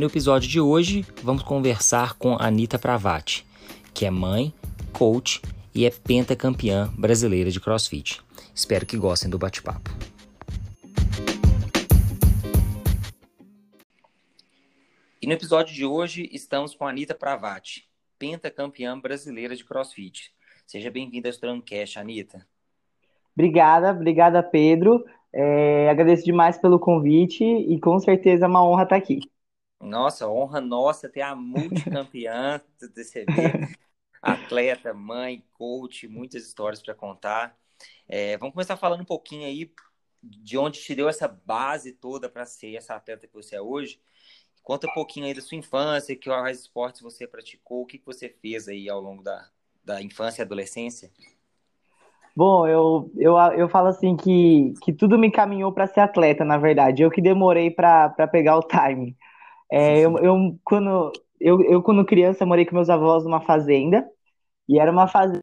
No episódio de hoje vamos conversar com Anita Pravati, que é mãe, coach e é pentacampeã brasileira de CrossFit. Espero que gostem do bate-papo. E no episódio de hoje estamos com a Anitta Pravati, pentacampeã brasileira de CrossFit. Seja bem-vinda ao Strongcast, Anitta. Obrigada, obrigada, Pedro. É, agradeço demais pelo convite e com certeza é uma honra estar aqui. Nossa, honra nossa ter a multicampeã do DCB, atleta, mãe, coach, muitas histórias para contar. É, vamos começar falando um pouquinho aí de onde te deu essa base toda para ser essa atleta que você é hoje. Conta um pouquinho aí da sua infância, que quais esportes você praticou, o que você fez aí ao longo da, da infância e adolescência. Bom, eu, eu, eu falo assim que, que tudo me caminhou para ser atleta, na verdade. Eu que demorei para pegar o timing. É, eu, eu, quando, eu, eu, quando criança, morei com meus avós numa fazenda, e era uma fazenda,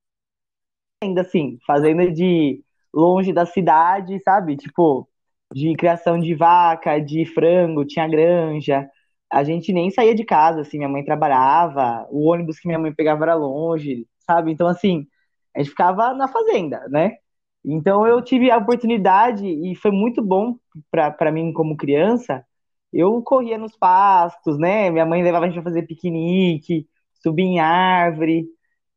assim, fazenda de longe da cidade, sabe? Tipo, de criação de vaca, de frango, tinha granja. A gente nem saía de casa, assim, minha mãe trabalhava, o ônibus que minha mãe pegava era longe, sabe? Então, assim, a gente ficava na fazenda, né? Então, eu tive a oportunidade, e foi muito bom para mim como criança, eu corria nos pastos, né? Minha mãe levava a gente pra fazer piquenique, subir em árvore.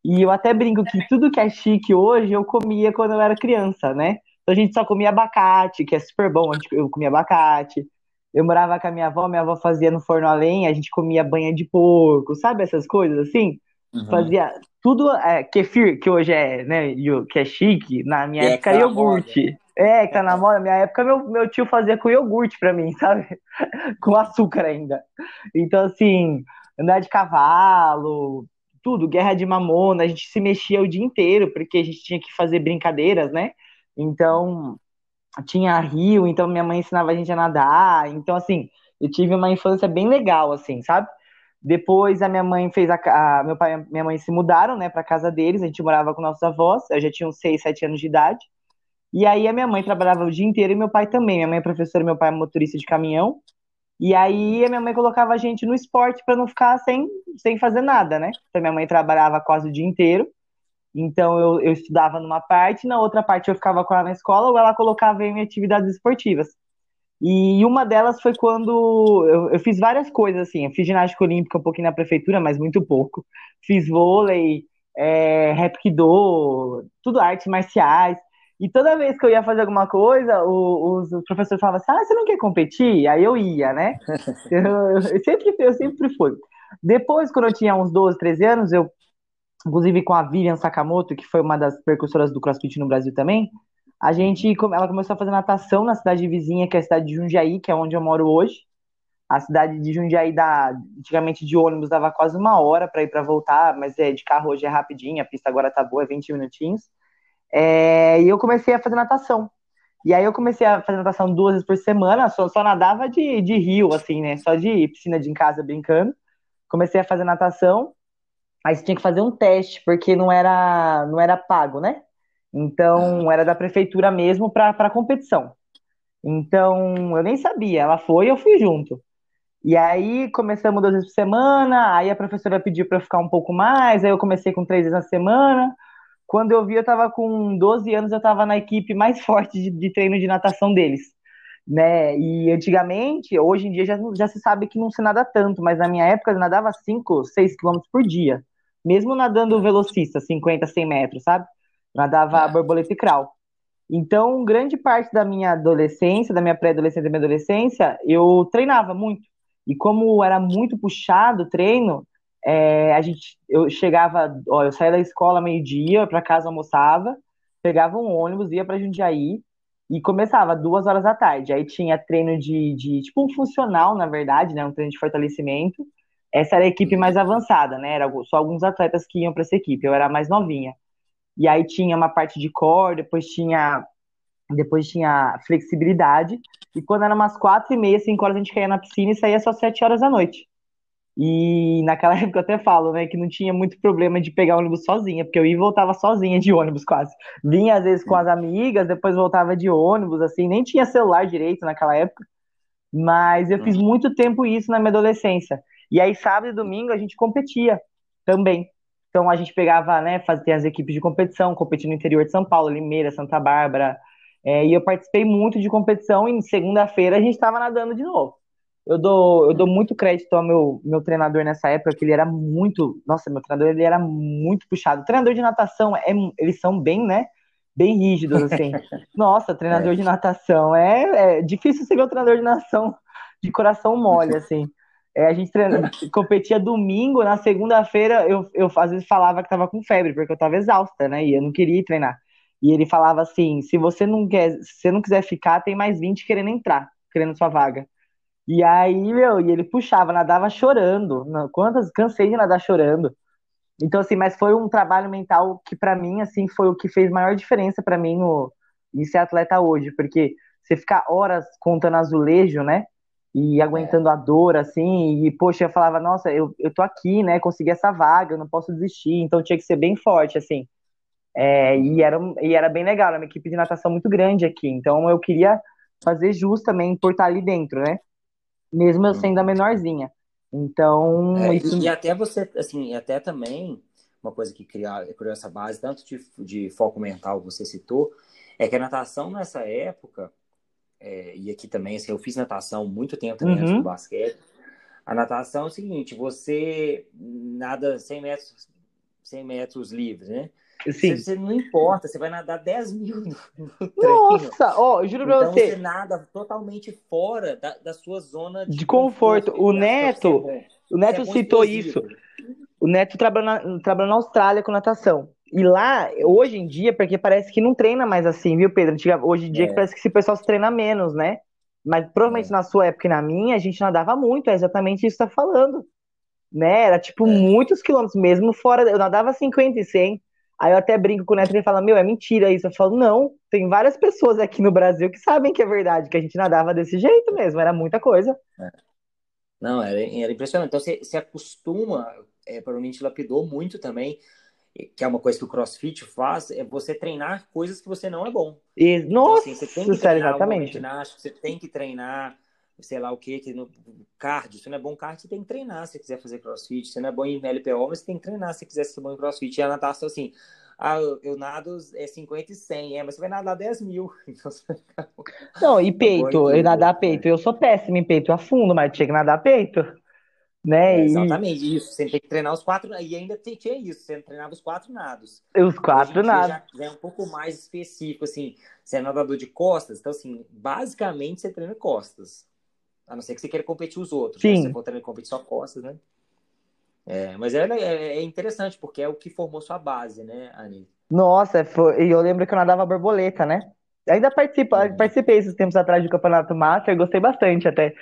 E eu até brinco que tudo que é chique hoje eu comia quando eu era criança, né? Então a gente só comia abacate, que é super bom, eu comia abacate. Eu morava com a minha avó, minha avó fazia no forno a lenha, a gente comia banha de porco, sabe essas coisas assim? Uhum. Fazia tudo, é, kefir, que hoje é, né, que é chique, na minha é época iogurte. É, que tá na moda. Minha época, meu, meu tio fazia com iogurte pra mim, sabe? com açúcar ainda. Então, assim, andar de cavalo, tudo, guerra de mamona, a gente se mexia o dia inteiro, porque a gente tinha que fazer brincadeiras, né? Então, tinha rio, então minha mãe ensinava a gente a nadar. Então, assim, eu tive uma infância bem legal, assim, sabe? Depois a minha mãe fez a, a meu pai e minha mãe se mudaram, né, para casa deles. A gente morava com nossos avós. Eu já tinha uns 6, 7 anos de idade. E aí a minha mãe trabalhava o dia inteiro e meu pai também. Minha mãe é professora, meu pai é motorista de caminhão. E aí a minha mãe colocava a gente no esporte para não ficar sem, sem fazer nada, né? Então minha mãe trabalhava quase o dia inteiro. Então eu, eu estudava numa parte, na outra parte eu ficava com ela na escola ou ela colocava em atividades esportivas. E uma delas foi quando eu, eu, fiz várias coisas assim. Eu fiz ginástica olímpica um pouquinho na prefeitura, mas muito pouco. Fiz vôlei, é, tudo artes marciais. E toda vez que eu ia fazer alguma coisa, os, os professores falavam assim: ah, você não quer competir? Aí eu ia, né? eu, eu, sempre, eu sempre fui. Depois, quando eu tinha uns 12, 13 anos, eu, inclusive com a Vivian Sakamoto, que foi uma das percursoras do CrossFit no Brasil também, a gente, ela começou a fazer natação na cidade vizinha, que é a cidade de Jundiaí, que é onde eu moro hoje. A cidade de Jundiaí, dá, antigamente de ônibus, dava quase uma hora para ir para voltar, mas é, de carro hoje é rapidinho, a pista agora tá boa, é 20 minutinhos. É, e eu comecei a fazer natação. E aí eu comecei a fazer natação duas vezes por semana, só, só nadava de, de rio, assim, né? Só de piscina de em casa brincando. Comecei a fazer natação. Aí você tinha que fazer um teste, porque não era, não era pago, né? Então era da prefeitura mesmo para competição. Então eu nem sabia, ela foi eu fui junto. E aí começamos duas vezes por semana, aí a professora pediu para eu ficar um pouco mais, aí eu comecei com três vezes na semana. Quando eu vi, eu estava com 12 anos, eu estava na equipe mais forte de, de, treino de natação deles. Né? E antigamente, hoje em dia já, já se sabe que não se nada tanto, mas na minha época eu nadava 5, 6 quilômetros por dia. Mesmo nadando velocista, 50, 100 metros, sabe? Nadava borboleta e crawl. Então, grande parte da minha adolescência, da minha pré-adolescência e da minha adolescência, eu treinava muito. E como era muito puxado o treino, é, a gente, eu chegava, ó, eu saía da escola meio-dia, para casa almoçava, pegava um ônibus, ia para Jundiaí e começava duas horas da tarde. Aí tinha treino de, de, tipo um funcional, na verdade, né, um treino de fortalecimento. essa era a equipe mais avançada, né? Era só alguns atletas que iam para essa equipe. Eu era mais novinha. E aí tinha uma parte de core, depois tinha depois tinha flexibilidade. E quando era umas quatro e meia, cinco horas, a gente caía na piscina e saía só sete horas da noite. E naquela época eu até falo, né, que não tinha muito problema de pegar ônibus sozinha, porque eu ia e voltava sozinha de ônibus quase. Vinha às vezes com as amigas, depois voltava de ônibus, assim, nem tinha celular direito naquela época. Mas eu fiz uhum. muito tempo isso na minha adolescência. E aí, sábado e domingo, a gente competia também. Então, a gente pegava, né, fazia as equipes de competição, competindo no interior de São Paulo, Limeira, Santa Bárbara. É, e eu participei muito de competição e segunda-feira a gente estava nadando de novo. Eu dou, eu dou muito crédito ao meu, meu treinador nessa época, que ele era muito. Nossa, meu treinador ele era muito puxado. Treinador de natação, é, eles são bem, né? Bem rígidos, assim. Nossa, treinador é. de natação. É, é difícil ser o treinador de natação de coração mole, assim. É, a gente treina, competia domingo, na segunda-feira eu, eu às vezes falava que tava com febre, porque eu tava exausta, né? E eu não queria ir treinar. E ele falava assim: se você não quer, se você não quiser ficar, tem mais 20 querendo entrar, querendo sua vaga. E aí, meu, e ele puxava, nadava chorando. Quantas cansei de nadar chorando. Então, assim, mas foi um trabalho mental que para mim, assim, foi o que fez maior diferença para mim no em ser atleta hoje, porque você ficar horas contando azulejo, né? e aguentando é. a dor, assim, e, poxa, eu falava, nossa, eu, eu tô aqui, né, consegui essa vaga, eu não posso desistir, então tinha que ser bem forte, assim. É, e, era, e era bem legal, era uma equipe de natação muito grande aqui, então eu queria fazer jus também por estar ali dentro, né, mesmo eu sendo a uhum. menorzinha. Então, é, isso... E até você, assim, até também, uma coisa que criou, criou essa base, tanto de, de foco mental, você citou, é que a natação nessa época, é, e aqui também, assim, eu fiz natação muito tempo também uhum. antes do basquete. A natação é o seguinte, você nada 100 metros, 100 metros livres, né? Sim. Você, não importa, você vai nadar 10 mil no. Nossa, ó, juro pra então, você. você nada totalmente fora da, da sua zona de, de conforto. conforto. O Neto, o Neto é citou isso. O Neto trabalha na, trabalha na Austrália com natação. E lá, hoje em dia, porque parece que não treina mais assim, viu, Pedro? Hoje em dia é. parece que esse pessoal se treina menos, né? Mas provavelmente é. na sua época e na minha, a gente nadava muito, é exatamente isso que você tá falando. Né? Era tipo é. muitos quilômetros, mesmo fora. Eu nadava 50 e 100. Aí eu até brinco com o Neto e ele fala: Meu, é mentira isso. Eu falo: Não, tem várias pessoas aqui no Brasil que sabem que é verdade, que a gente nadava desse jeito mesmo, era muita coisa. É. Não, era, era impressionante. Então você se acostuma, é, provavelmente lapidou muito também que é uma coisa que o CrossFit faz, é você treinar coisas que você não é bom. E, nossa, então, assim, você tem que treinar exatamente. ginástica, você tem que treinar, sei lá o que, que no cardio, se não é bom cardio, você tem que treinar se quiser fazer CrossFit, se não é bom em LPO, mas você tem que treinar se quiser ser bom em CrossFit. E a natação, assim, ah, eu, nado é 50 e 100, é, mas você vai nadar 10 mil. Então não, e peito, eu nadar peito, eu sou péssimo em peito, eu afundo, mas tinha que nadar peito. Né? É, exatamente, e... isso. Você tem que treinar os quatro. E ainda tinha isso, você treinava os quatro nados. Os quatro nados. Já é um pouco mais específico, assim. Você é nadador de costas, então, assim, basicamente você treina costas. A não ser que você queira competir os outros. Né? Sim. Né? Se você for treinar competir só costas, né? É, mas é, é, é, interessante, porque é o que formou sua base, né, Ani? Nossa, foi... e eu lembro que eu nadava borboleta, né? Ainda participo, uhum. participei esses tempos atrás do Campeonato Master, gostei bastante até.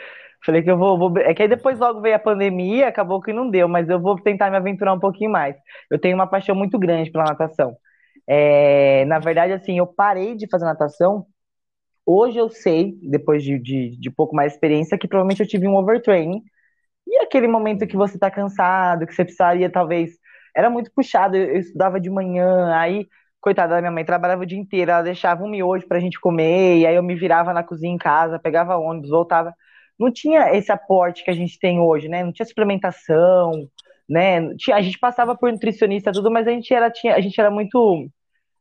Falei que eu vou, vou, É que aí depois logo veio a pandemia, acabou que não deu, mas eu vou tentar me aventurar um pouquinho mais. Eu tenho uma paixão muito grande pela natação. É, na verdade, assim, eu parei de fazer natação. Hoje eu sei, depois de, de, de pouco mais experiência, que provavelmente eu tive um overtraining. E aquele momento que você tá cansado, que você precisaria, talvez. Era muito puxado, eu, eu estudava de manhã, aí coitada da minha mãe, trabalhava o dia inteiro, ela deixava um miojo pra gente comer, e aí eu me virava na cozinha em casa, pegava ônibus, voltava não tinha esse aporte que a gente tem hoje, né? Não tinha suplementação, né? A gente passava por nutricionista tudo, mas a gente era, tinha, a gente era muito,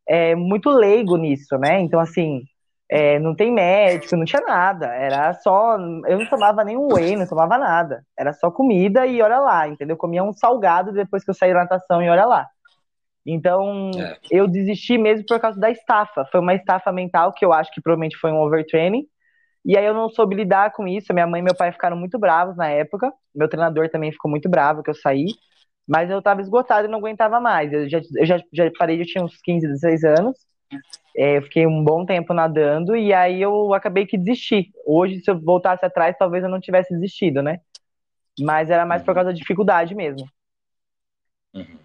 é, muito leigo nisso, né? Então, assim, é, não tem médico, não tinha nada. Era só. Eu não tomava nenhum whey, não tomava nada. Era só comida e olha lá, entendeu? Eu comia um salgado depois que eu saí da natação e olha lá. Então, é. eu desisti mesmo por causa da estafa. Foi uma estafa mental que eu acho que provavelmente foi um overtraining. E aí eu não soube lidar com isso. Minha mãe e meu pai ficaram muito bravos na época. Meu treinador também ficou muito bravo que eu saí. Mas eu estava esgotado e não aguentava mais. Eu já, eu já, já parei, eu tinha uns 15, 16 anos. É, eu fiquei um bom tempo nadando e aí eu acabei que desisti. Hoje, se eu voltasse atrás, talvez eu não tivesse desistido, né? Mas era mais por causa da dificuldade mesmo. Uhum.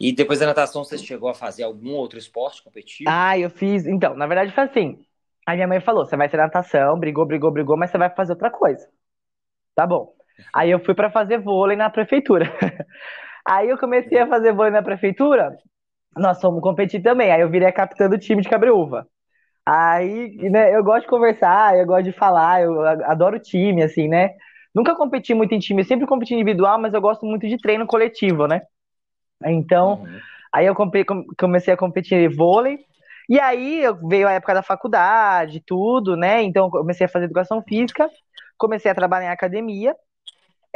E depois da natação, você chegou a fazer algum outro esporte competitivo? Ah, eu fiz. Então, na verdade foi assim. A minha mãe falou: você vai ser natação, brigou, brigou, brigou, mas você vai fazer outra coisa. Tá bom. Aí eu fui para fazer vôlei na prefeitura. Aí eu comecei a fazer vôlei na prefeitura, nós fomos competir também. Aí eu virei a capitã do time de Cabreúva. Aí, né, eu gosto de conversar, eu gosto de falar, eu adoro time, assim, né? Nunca competi muito em time, eu sempre competi individual, mas eu gosto muito de treino coletivo, né? Então, uhum. aí eu comecei a competir em vôlei, e aí veio a época da faculdade, tudo, né? Então, comecei a fazer educação física, comecei a trabalhar em academia,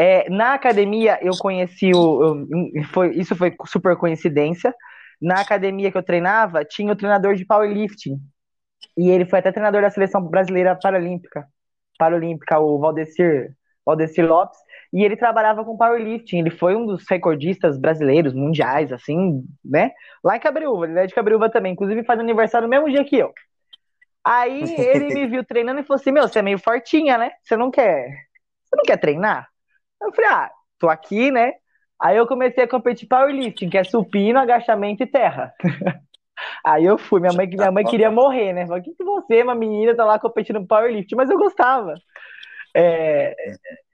é, na academia eu conheci o. Eu, foi, isso foi super coincidência. Na academia que eu treinava, tinha o treinador de powerlifting. E ele foi até treinador da seleção brasileira paralímpica, paralímpica, o Valdecir, Valdecir Lopes. E ele trabalhava com powerlifting. Ele foi um dos recordistas brasileiros, mundiais, assim, né? Lá em Cabreúva, ele é de Cabreúva também. Inclusive faz aniversário no mesmo dia que eu. Aí ele me viu treinando e falou assim: Meu, você é meio fortinha, né? Você não quer. Você não quer treinar? Eu falei, ah, tô aqui, né? Aí eu comecei a competir powerlifting, que é supino, agachamento e terra. Aí eu fui, minha mãe, minha mãe queria morrer, né? Falei, o que, que você, uma menina, tá lá competindo powerlifting? Mas eu gostava. É,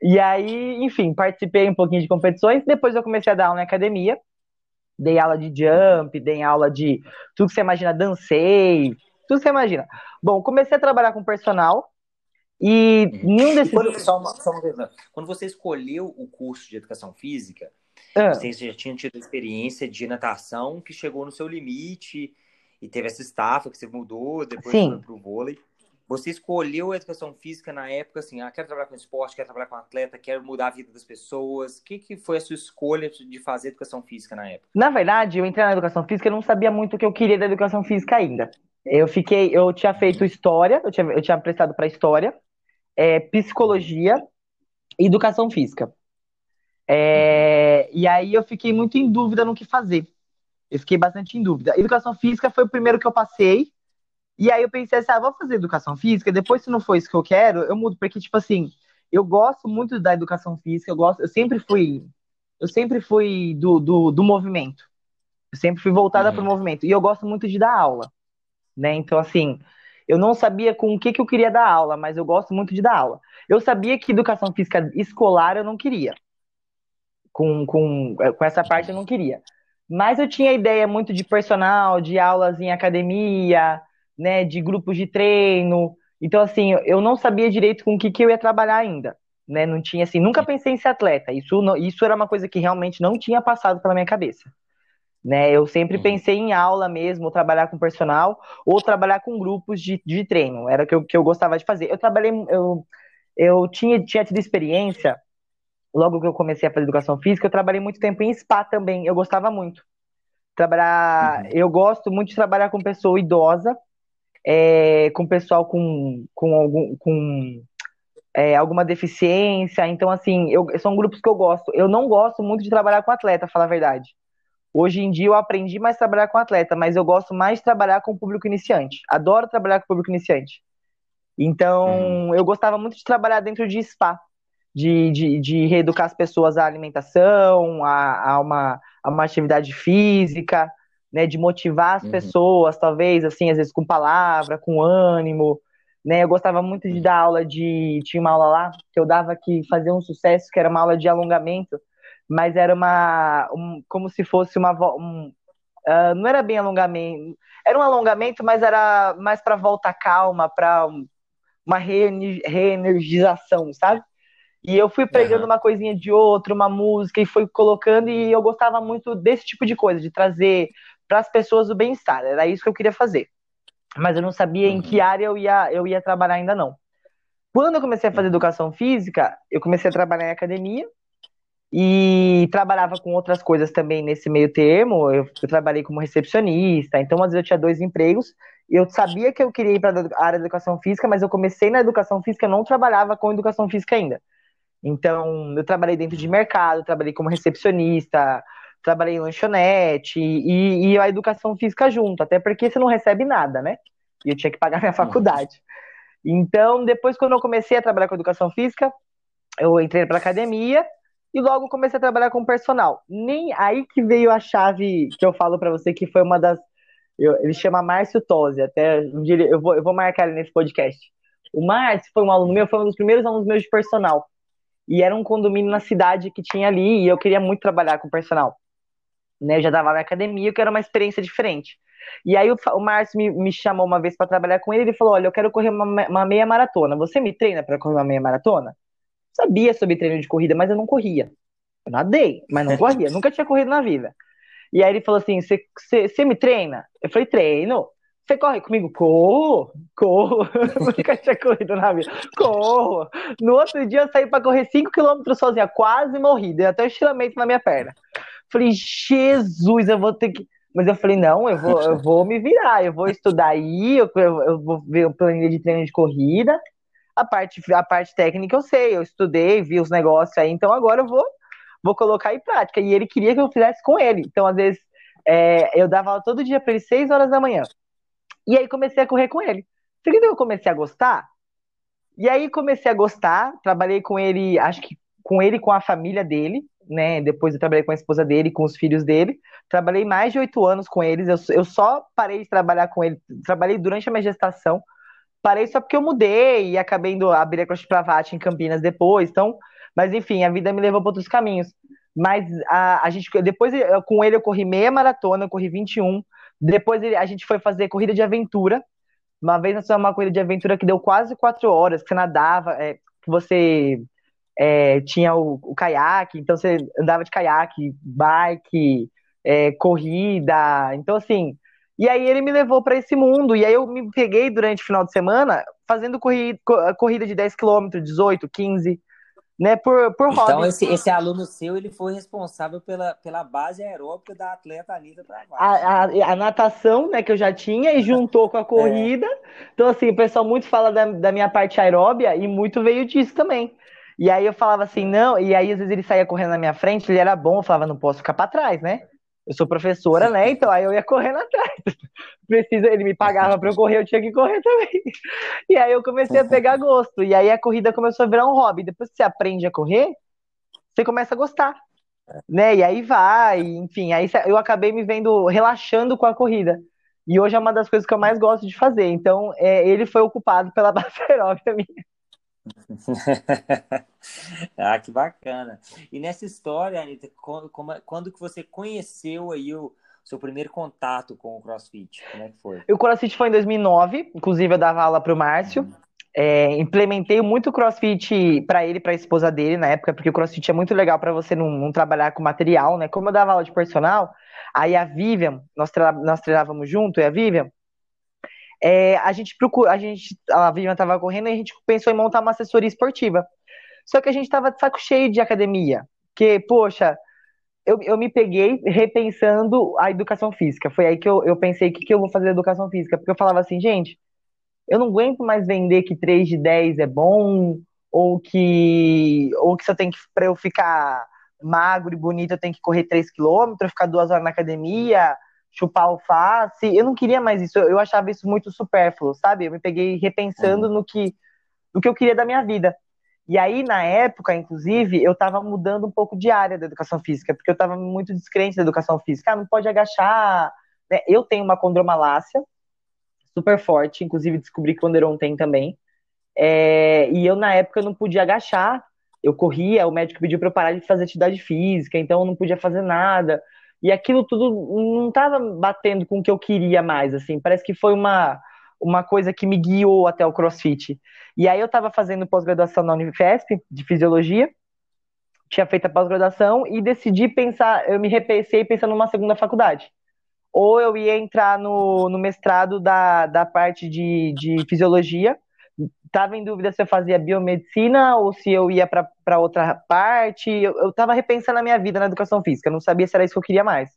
e aí, enfim, participei um pouquinho de competições. Depois eu comecei a dar aula na academia. Dei aula de jump, dei aula de tudo que você imagina, dancei, tudo que você imagina. Bom, comecei a trabalhar com personal. E nenhum desses. Quando, só uma, só uma vez, quando você escolheu o curso de educação física, ah. você já tinha tido experiência de natação que chegou no seu limite e teve essa estafa que você mudou, depois Sim. foi pro vôlei. Você escolheu a educação física na época, assim, ah, quero trabalhar com esporte, quero trabalhar com atleta, quero mudar a vida das pessoas. O que, que foi a sua escolha de fazer educação física na época? Na verdade, eu entrei na educação física e não sabia muito o que eu queria da educação física ainda. Eu fiquei, eu tinha feito história, eu tinha, eu tinha prestado para história, é, psicologia e educação física. É, e aí eu fiquei muito em dúvida no que fazer. Eu fiquei bastante em dúvida. Educação física foi o primeiro que eu passei. E aí eu pensei assim, ah, vou fazer educação física, depois se não for isso que eu quero, eu mudo, porque, tipo assim, eu gosto muito da educação física, eu gosto, eu sempre fui, eu sempre fui do, do, do movimento. Eu sempre fui voltada uhum. para o movimento. E eu gosto muito de dar aula. Né? Então, assim, eu não sabia com o que, que eu queria dar aula, mas eu gosto muito de dar aula. Eu sabia que educação física escolar eu não queria. Com, com, com essa parte eu não queria. Mas eu tinha ideia muito de personal, de aulas em academia, né, de grupos de treino. Então, assim, eu não sabia direito com o que, que eu ia trabalhar ainda. Né? Não tinha, assim, nunca pensei em ser atleta. Isso, isso era uma coisa que realmente não tinha passado pela minha cabeça. Né? Eu sempre uhum. pensei em aula mesmo, ou trabalhar com personal, ou trabalhar com grupos de, de treino. Era o que eu, que eu gostava de fazer. Eu trabalhei, eu, eu tinha, tinha tido experiência, logo que eu comecei a fazer educação física, eu trabalhei muito tempo em spa também. Eu gostava muito. Trabalhar, uhum. eu gosto muito de trabalhar com pessoa idosa, é, com pessoal com, com, algum, com é, alguma deficiência. Então, assim, eu, são grupos que eu gosto. Eu não gosto muito de trabalhar com atleta, falar a verdade. Hoje em dia eu aprendi mais a trabalhar com atleta, mas eu gosto mais de trabalhar com o público iniciante. Adoro trabalhar com o público iniciante. Então, uhum. eu gostava muito de trabalhar dentro de spa, de, de, de reeducar as pessoas à alimentação, a, a, uma, a uma atividade física, né, de motivar as uhum. pessoas, talvez, assim, às vezes com palavra, com ânimo, né, eu gostava muito de dar aula de, tinha uma aula lá, que eu dava que fazia um sucesso, que era uma aula de alongamento, mas era uma um, como se fosse uma um, uh, não era bem alongamento era um alongamento mas era mais para volta calma para uma reenergização sabe e eu fui pregando uhum. uma coisinha de outra uma música e fui colocando e eu gostava muito desse tipo de coisa de trazer para as pessoas o bem-estar era isso que eu queria fazer mas eu não sabia uhum. em que área eu ia eu ia trabalhar ainda não quando eu comecei a fazer educação física eu comecei a trabalhar em academia e trabalhava com outras coisas também nesse meio termo. Eu, eu, trabalhei como recepcionista, então às vezes eu tinha dois empregos. Eu sabia que eu queria ir para a área de educação física, mas eu comecei na educação física, não trabalhava com educação física ainda. Então, eu trabalhei dentro de mercado, trabalhei como recepcionista, trabalhei em lanchonete e, e a educação física junto, até porque você não recebe nada, né? E eu tinha que pagar minha faculdade. Então, depois, quando eu comecei a trabalhar com educação física, eu entrei para academia e logo comecei a trabalhar com personal. Nem aí que veio a chave que eu falo para você que foi uma das eu, ele chama Márcio Tosi, até um dia eu vou, eu vou marcar ele nesse podcast. O Márcio foi um aluno meu, foi um dos primeiros alunos meus de personal. E era um condomínio na cidade que tinha ali, e eu queria muito trabalhar com personal. Né, eu já dava na academia, que era uma experiência diferente. E aí o, o Márcio me, me chamou uma vez para trabalhar com ele, ele falou: "Olha, eu quero correr uma, uma meia maratona. Você me treina para correr uma meia maratona?" Sabia sobre treino de corrida, mas eu não corria. Eu nadei, mas não corria, nunca tinha corrido na vida. E aí ele falou assim: Você me treina? Eu falei: Treino. Você corre comigo? Corro, corro. Nunca tinha corrido na vida. Corro. No outro dia eu saí para correr 5km sozinha, quase morri. Deu até um estiramento na minha perna. Falei, Jesus, eu vou ter que. Mas eu falei, não, eu vou, eu vou me virar, eu vou estudar aí, eu, eu vou ver o plano de treino de corrida. A parte, a parte técnica eu sei, eu estudei, vi os negócios aí, então agora eu vou vou colocar em prática. E ele queria que eu fizesse com ele. Então, às vezes, é, eu dava aula todo dia para ele, 6 horas da manhã. E aí comecei a correr com ele. Seguindo, eu comecei a gostar. E aí comecei a gostar, trabalhei com ele, acho que com ele com a família dele, né? Depois eu trabalhei com a esposa dele, com os filhos dele. Trabalhei mais de oito anos com eles. Eu, eu só parei de trabalhar com ele, trabalhei durante a minha gestação. Parei só porque eu mudei e acabei indo abrir a Cross Pravati em Campinas depois. Então, mas enfim, a vida me levou para outros caminhos. Mas a, a gente, depois eu, com ele eu corri meia maratona, eu corri 21. Depois a gente foi fazer corrida de aventura. Uma vez nós fizemos uma corrida de aventura que deu quase quatro horas, que você nadava, é, que você é, tinha o, o, caiaque, então você andava de caiaque, bike, é, corrida. Então, assim. E aí ele me levou para esse mundo. E aí eu me peguei durante o final de semana fazendo corrida, corrida de 10 km, 18, 15 né, por, por hobby. Então, esse, esse aluno seu, ele foi responsável pela, pela base aeróbica da atleta Anitta Travassos. A, a, a, natação, né, que eu já tinha, e juntou com a corrida. É. Então, assim, o pessoal muito fala da, da minha parte aeróbia, e muito veio disso também. E aí eu falava assim, não, e aí às vezes ele saía correndo na minha frente, ele era bom, eu falava, não posso ficar para trás, né? Eu sou professora, né? Então aí eu ia correndo atrás. Precisa, ele me pagava para eu correr, eu tinha que correr também. E aí eu comecei a pegar gosto. E aí a corrida começou a virar um hobby. Depois que você aprende a correr, você começa a gostar. Né? E aí vai, enfim, aí eu acabei me vendo relaxando com a corrida. E hoje é uma das coisas que eu mais gosto de fazer. Então, é, ele foi ocupado pela base aeróbica minha. ah, que bacana. E nessa história, Anitta, quando, quando que você conheceu aí o seu primeiro contato com o CrossFit? Como é que foi? O CrossFit foi em 2009, inclusive eu dava aula para o Márcio. Uhum. É, implementei muito CrossFit para ele para a esposa dele na época, porque o CrossFit é muito legal para você não, não, trabalhar com material, né? Como eu dava aula de personal, aí a Vivian, nós, nós treinávamos junto, e a Vivian, é, a gente procura, a gente, a Vivian estava correndo e a gente pensou em montar uma assessoria esportiva. Só que a gente estava de saco cheio de academia, que, poxa, eu, eu me peguei repensando a educação física. Foi aí que eu, eu pensei, o que, que eu vou fazer educação física? Porque eu falava assim, gente, eu não aguento mais vender que 3 de 10 é bom, ou que, ou que se eu tenho que, para eu ficar magro e bonito, eu tenho que correr 3 quilômetros, ficar duas horas na academia, chupar alface. Eu não queria mais isso. Eu achava isso muito supérfluo, sabe? Eu me peguei repensando uhum. no que no que eu queria da minha vida. E aí, na época, inclusive, eu estava mudando um pouco de área da educação física, porque eu estava muito descrente da educação física. Ah, não pode agachar. Né? Eu tenho uma condromalácia super forte, inclusive descobri que o Anderon tem também. É, e eu, na época, não podia agachar. Eu corria, o médico pediu para eu parar de fazer atividade física, então eu não podia fazer nada. E aquilo tudo não estava batendo com o que eu queria mais, assim. Parece que foi uma, uma coisa que me guiou até o CrossFit. E aí eu estava fazendo pós-graduação na Unifesp, de Fisiologia, tinha feito a pós-graduação e decidi pensar, eu me repensei pensando numa segunda faculdade. Ou eu ia entrar no, no mestrado da, da parte de, de Fisiologia, estava em dúvida se eu fazia biomedicina ou se eu ia para outra parte. Eu estava repensando a minha vida na educação física, não sabia se era isso que eu queria mais.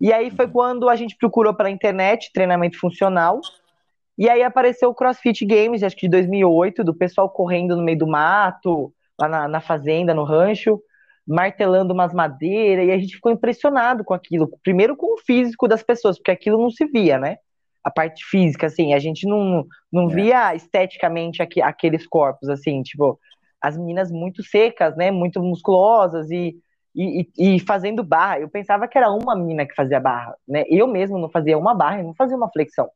E aí foi quando a gente procurou pela internet treinamento funcional. E aí apareceu o CrossFit Games, acho que de 2008, do pessoal correndo no meio do mato, lá na, na fazenda, no rancho, martelando umas madeiras. E a gente ficou impressionado com aquilo. Primeiro com o físico das pessoas, porque aquilo não se via, né? a parte física, assim, a gente não, não é. via esteticamente aqui, aqueles corpos, assim, tipo, as meninas muito secas, né? Muito musculosas e, e, e, fazendo barra. Eu pensava que era uma menina que fazia barra, né? Eu mesmo não fazia uma barra, eu não fazia uma flexão.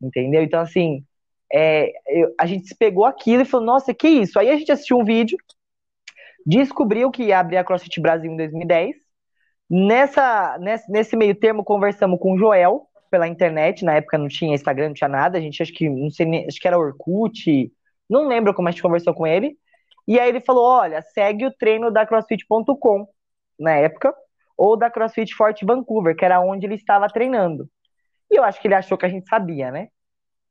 Entendeu? Então, assim, é, eu, a gente pegou aquilo e falou, nossa, que isso? Aí a gente assistiu um vídeo, descobriu que ia abrir a CrossFit Brasil em 2010. Nessa, nesse, nesse meio termo, conversamos com o Joel pela internet. Na época não tinha Instagram, não tinha nada. A gente acho que não sei, acho que era Orkut, não lembro como a gente conversou com ele. E aí ele falou: olha, segue o treino da CrossFit.com na época, ou da CrossFit Fort Vancouver, que era onde ele estava treinando. E eu acho que ele achou que a gente sabia, né?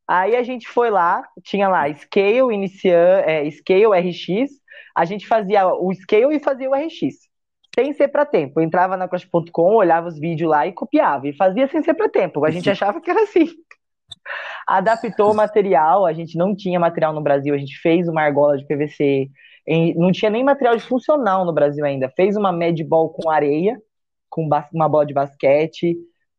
Aí a gente foi lá, tinha lá Scale, inician, é, Scale, RX. A gente fazia o Scale e fazia o RX. Sem ser para tempo. Eu entrava na CrossFit.com, olhava os vídeos lá e copiava. E fazia sem ser para tempo. A gente achava que era assim. Adaptou o material, a gente não tinha material no Brasil, a gente fez uma argola de PVC, não tinha nem material de funcional no Brasil ainda. Fez uma medball com areia, com uma bola de basquete,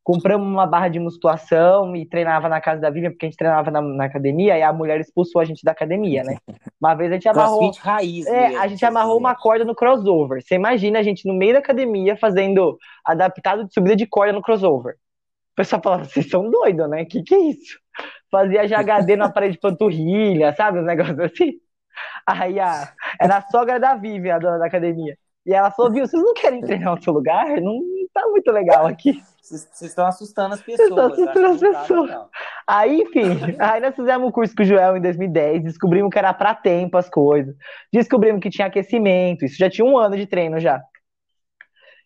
compramos uma barra de musculação e treinava na casa da Vivian, porque a gente treinava na, na, academia, e a mulher expulsou a gente da academia, né? Uma vez a gente amarrou. raiz, é, a gente amarrou uma corda no crossover. Você imagina a gente no meio da academia fazendo adaptado de subida de corda no crossover. O pessoal falava, vocês são doidos, né? Que que é isso? Fazia JHD na parede de panturrilha, sabe? Os negócios assim. Aí a, era a sogra da Vivian, a dona da academia. E ela falou, viu, vocês não querem treinar em outro lugar? Não tá muito legal aqui. Vocês estão assustando as pessoas. Vocês estão assustando as tá pessoas. Tá aí, enfim, aí nós fizemos um curso com o Joel em 2010, descobrimos que era para tempo as coisas. Descobrimos que tinha aquecimento, isso já tinha um ano de treino já.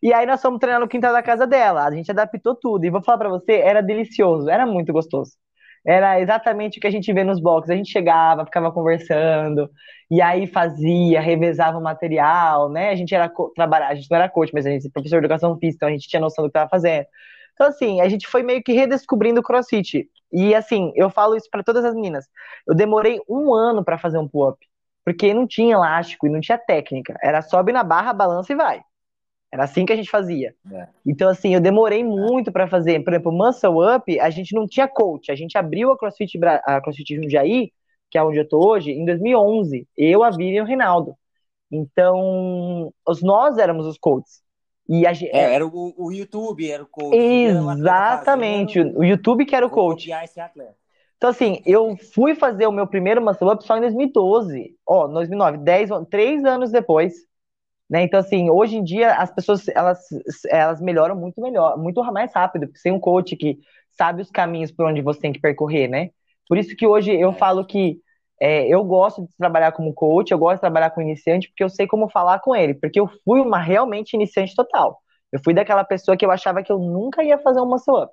E aí nós fomos treinar no quintal da casa dela. A gente adaptou tudo. E vou falar para você, era delicioso, era muito gostoso. Era exatamente o que a gente vê nos boxes. A gente chegava, ficava conversando, e aí fazia, revezava o material, né? A gente era trabalhar, a gente não era coach, mas a gente professor de educação física, então a gente tinha noção do que estava fazendo. Então, assim, a gente foi meio que redescobrindo o crossfit. E, assim, eu falo isso para todas as meninas. Eu demorei um ano para fazer um pull-up, porque não tinha elástico e não tinha técnica. Era sobe na barra, balança e vai. Era assim que a gente fazia. É. Então, assim, eu demorei muito para fazer. Por exemplo, Muscle Up, a gente não tinha coach. A gente abriu a CrossFit, a CrossFit Jundiaí, que é onde eu tô hoje, em 2011. Eu, a Vivian e o Reinaldo. Então, os, nós éramos os coaches. E a, é, era o, o, YouTube, era o coach. Exatamente, o YouTube que era o coach. Então, assim, eu fui fazer o meu primeiro Muscle Up só em 2012. Ó, oh, 2009, 10, 3 anos depois. Né? Então, assim, hoje em dia as pessoas elas, elas melhoram muito melhor, muito mais rápido, porque tem um coach que sabe os caminhos por onde você tem que percorrer, né? Por isso que hoje eu falo que é, eu gosto de trabalhar como coach, eu gosto de trabalhar com iniciante, porque eu sei como falar com ele, porque eu fui uma realmente iniciante total. Eu fui daquela pessoa que eu achava que eu nunca ia fazer um muscle up.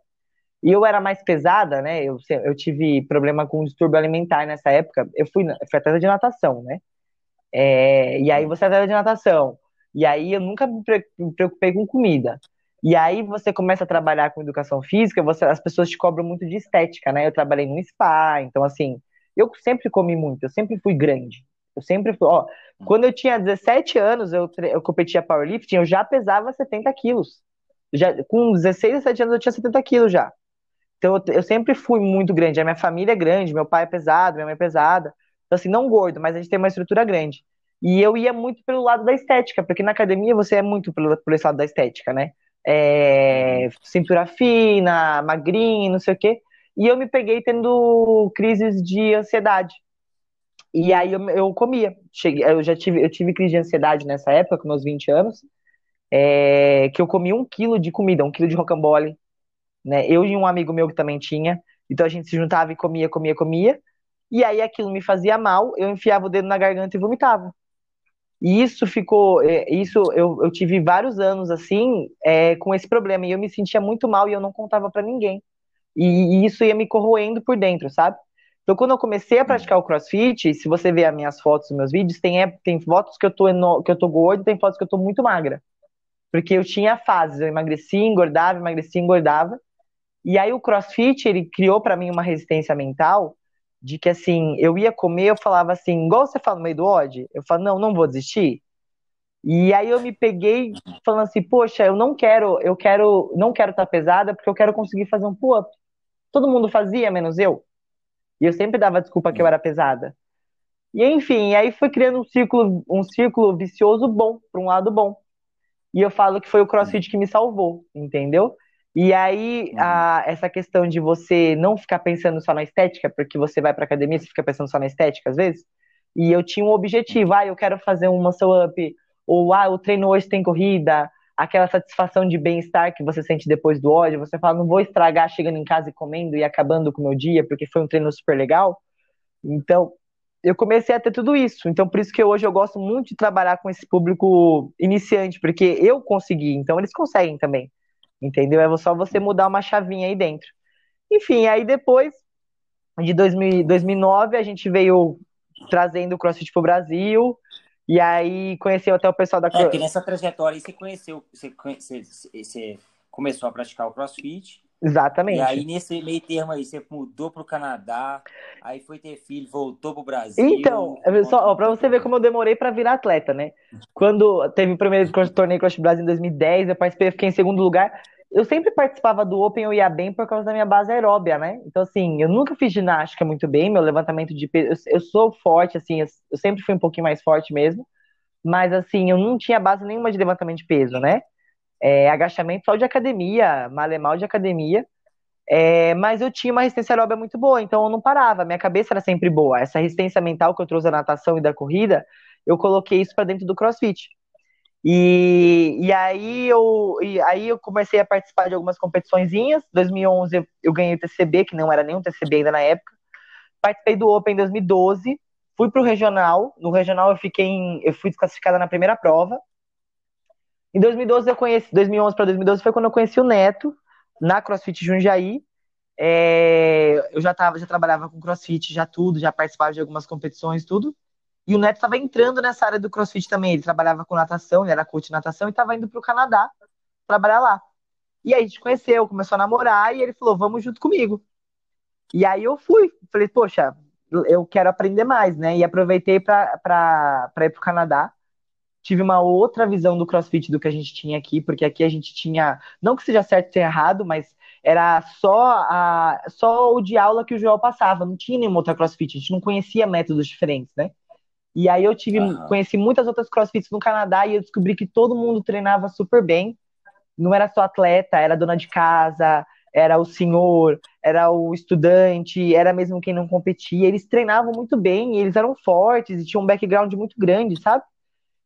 E eu era mais pesada, né? Eu, eu tive problema com distúrbio alimentar nessa época. Eu fui, fui atleta de natação, né? É, e aí você é atleta de natação. E aí eu nunca me preocupei com comida. E aí você começa a trabalhar com educação física, você, as pessoas te cobram muito de estética, né? Eu trabalhei no spa, então assim, eu sempre comi muito, eu sempre fui grande. Eu sempre fui, ó, quando eu tinha 17 anos, eu, eu competia powerlifting, eu já pesava 70 quilos. Já, com 16, 17 anos eu tinha 70 quilos já. Então eu, eu sempre fui muito grande. A minha família é grande, meu pai é pesado, minha mãe é pesada. Então assim, não gordo, mas a gente tem uma estrutura grande. E eu ia muito pelo lado da estética, porque na academia você é muito pelo, esse lado da estética, né? É, cintura fina, magrinho, não sei o quê. E eu me peguei tendo crises de ansiedade. E aí eu, eu comia. Cheguei, eu já tive, eu tive crise de ansiedade nessa época, com meus 20 anos, é, que eu comia um quilo de comida, um quilo de rocambole. Né? Eu e um amigo meu que também tinha. Então a gente se juntava e comia, comia, comia. E aí aquilo me fazia mal, eu enfiava o dedo na garganta e vomitava. E isso ficou, é, isso eu, eu tive vários anos assim, é, com esse problema, e eu me sentia muito mal e eu não contava para ninguém. E, isso ia me corroendo por dentro, sabe? Então, quando eu comecei a praticar o crossfit, se você ver as minhas fotos, os meus vídeos, tem, é, tem fotos que eu tô, eno, que eu tô gordo, tem fotos que eu tô muito magra. Porque eu tinha fases, eu emagrecia, engordava, emagrecia, engordava. E aí o crossfit, ele criou para mim uma resistência mental de que assim, eu ia comer, eu falava assim, igual você fala no meio do ódio, eu falo, não, não vou desistir. E aí eu me peguei falando assim, poxa, eu não quero, eu quero, não quero estar tá pesada porque eu quero conseguir fazer um pull-up. Todo mundo fazia, menos eu. E eu sempre dava desculpa que eu era pesada. E enfim, aí foi criando um círculo, um círculo vicioso bom, para um lado bom. E eu falo que foi o CrossFit que me salvou, entendeu? E aí, a, essa questão de você não ficar pensando só na estética, porque você vai pra academia, você fica pensando só na estética às vezes. E eu tinha um objetivo, ah, eu quero fazer um muscle up, ou ah, o treino hoje tem corrida, aquela satisfação de bem-estar que você sente depois do ódio, você fala, não vou estragar chegando em casa e comendo e acabando com o meu dia, porque foi um treino super legal. Então, eu comecei a ter tudo isso. Então, por isso que hoje eu gosto muito de trabalhar com esse público iniciante, porque eu consegui, então eles conseguem também. Entendeu? É só você mudar uma chavinha aí dentro. Enfim, aí depois de 2000, 2009 a gente veio trazendo o CrossFit pro Brasil. E aí conheceu até o pessoal da É, que nessa trajetória aí você conheceu, você, você, você começou a praticar o CrossFit. Exatamente. E aí, nesse meio termo aí, você mudou pro Canadá, aí foi ter filho, voltou pro Brasil. Então, só, ó, pra você ver como eu demorei para virar atleta, né? Quando teve o primeiro torneio CrossFit Brasil em 2010, eu participei, fiquei em segundo lugar. Eu sempre participava do Open, eu ia bem por causa da minha base aeróbia, né? Então, assim, eu nunca fiz ginástica muito bem, meu levantamento de peso. Eu, eu sou forte, assim, eu, eu sempre fui um pouquinho mais forte mesmo. Mas, assim, eu não tinha base nenhuma de levantamento de peso, né? é, agachamento só de academia, malemal de academia. É, mas eu tinha uma resistência aeróbica muito boa, então eu não parava, minha cabeça era sempre boa. Essa resistência mental que eu trouxe da natação e da corrida, eu coloquei isso para dentro do crossfit. E, e, aí eu, e aí eu comecei a participar de algumas competiçõezinhas. 2011 eu, eu ganhei o TCB, que não era nem um TCB ainda na época. Participei do Open em 2012. Fui para o regional. No regional eu fiquei em, eu fui desclassificada na primeira prova. Em 2012 eu conheci, 2011 para 2012 foi quando eu conheci o Neto na CrossFit Jundiaí. É, eu já tava, já trabalhava com CrossFit, já tudo, já participava de algumas competições, tudo. E o Neto estava entrando nessa área do CrossFit também. Ele trabalhava com natação, ele era coach de natação e estava indo para o Canadá trabalhar lá. E aí a gente conheceu, começou a namorar e ele falou: "Vamos junto comigo". E aí eu fui, falei: "Poxa, eu quero aprender mais, né?" E aproveitei para ir para o Canadá tive uma outra visão do CrossFit do que a gente tinha aqui, porque aqui a gente tinha, não que seja certo ou errado, mas era só a só o de aula que o Joel passava, não tinha nenhuma outra CrossFit, a gente não conhecia métodos diferentes, né? E aí eu tive, uhum. conheci muitas outras CrossFits no Canadá e eu descobri que todo mundo treinava super bem. Não era só atleta, era dona de casa, era o senhor, era o estudante, era mesmo quem não competia. Eles treinavam muito bem, eles eram fortes e tinham um background muito grande, sabe?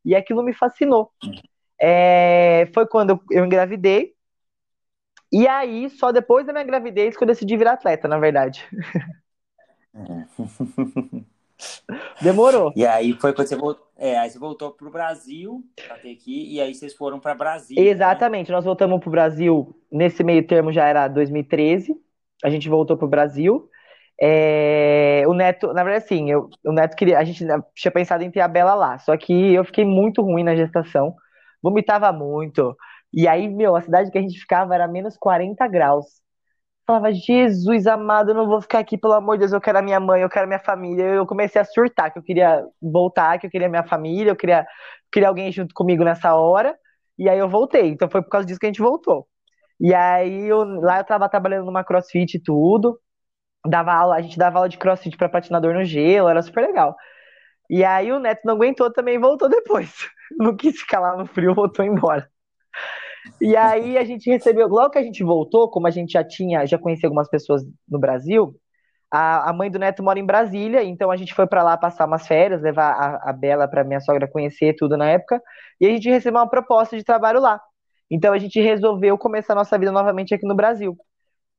E aquilo me fascinou. É, foi quando eu engravidei. E aí, só depois da minha gravidez que eu decidi virar atleta, na verdade. Demorou. E aí foi quando você voltou, é, aí você voltou pro Brasil pra ter aqui, e aí vocês foram para Brasília. Né? Exatamente, né? nós voltamos pro Brasil, nesse meio termo já era 2013, a gente voltou pro Brasil, é, o Neto, na verdade, assim, eu, o Neto queria. A gente tinha pensado em ter a Bela lá, só que eu fiquei muito ruim na gestação, vomitava muito. E aí, meu, a cidade que a gente ficava era menos 40 graus. Falava, Jesus amado, eu não vou ficar aqui, pelo amor de Deus, eu quero a minha mãe, eu quero a minha família. Eu comecei a surtar, que eu queria voltar, que eu queria minha família, eu queria, queria alguém junto comigo nessa hora. E aí eu voltei. Então foi por causa disso que a gente voltou. E aí eu, lá eu tava trabalhando numa crossfit e tudo dava aula, a gente dava aula de crossfit para patinador no gelo, era super legal. E aí o Neto não aguentou também voltou depois. Não quis ficar lá no frio, voltou embora. E aí a gente recebeu, logo que a gente voltou, como a gente já tinha, já conhecia algumas pessoas no Brasil, a, a mãe do Neto mora em Brasília, então a gente foi para lá passar umas férias, levar a, a Bela para minha sogra conhecer tudo na época, e a gente recebeu uma proposta de trabalho lá. Então a gente resolveu começar nossa vida novamente aqui no Brasil.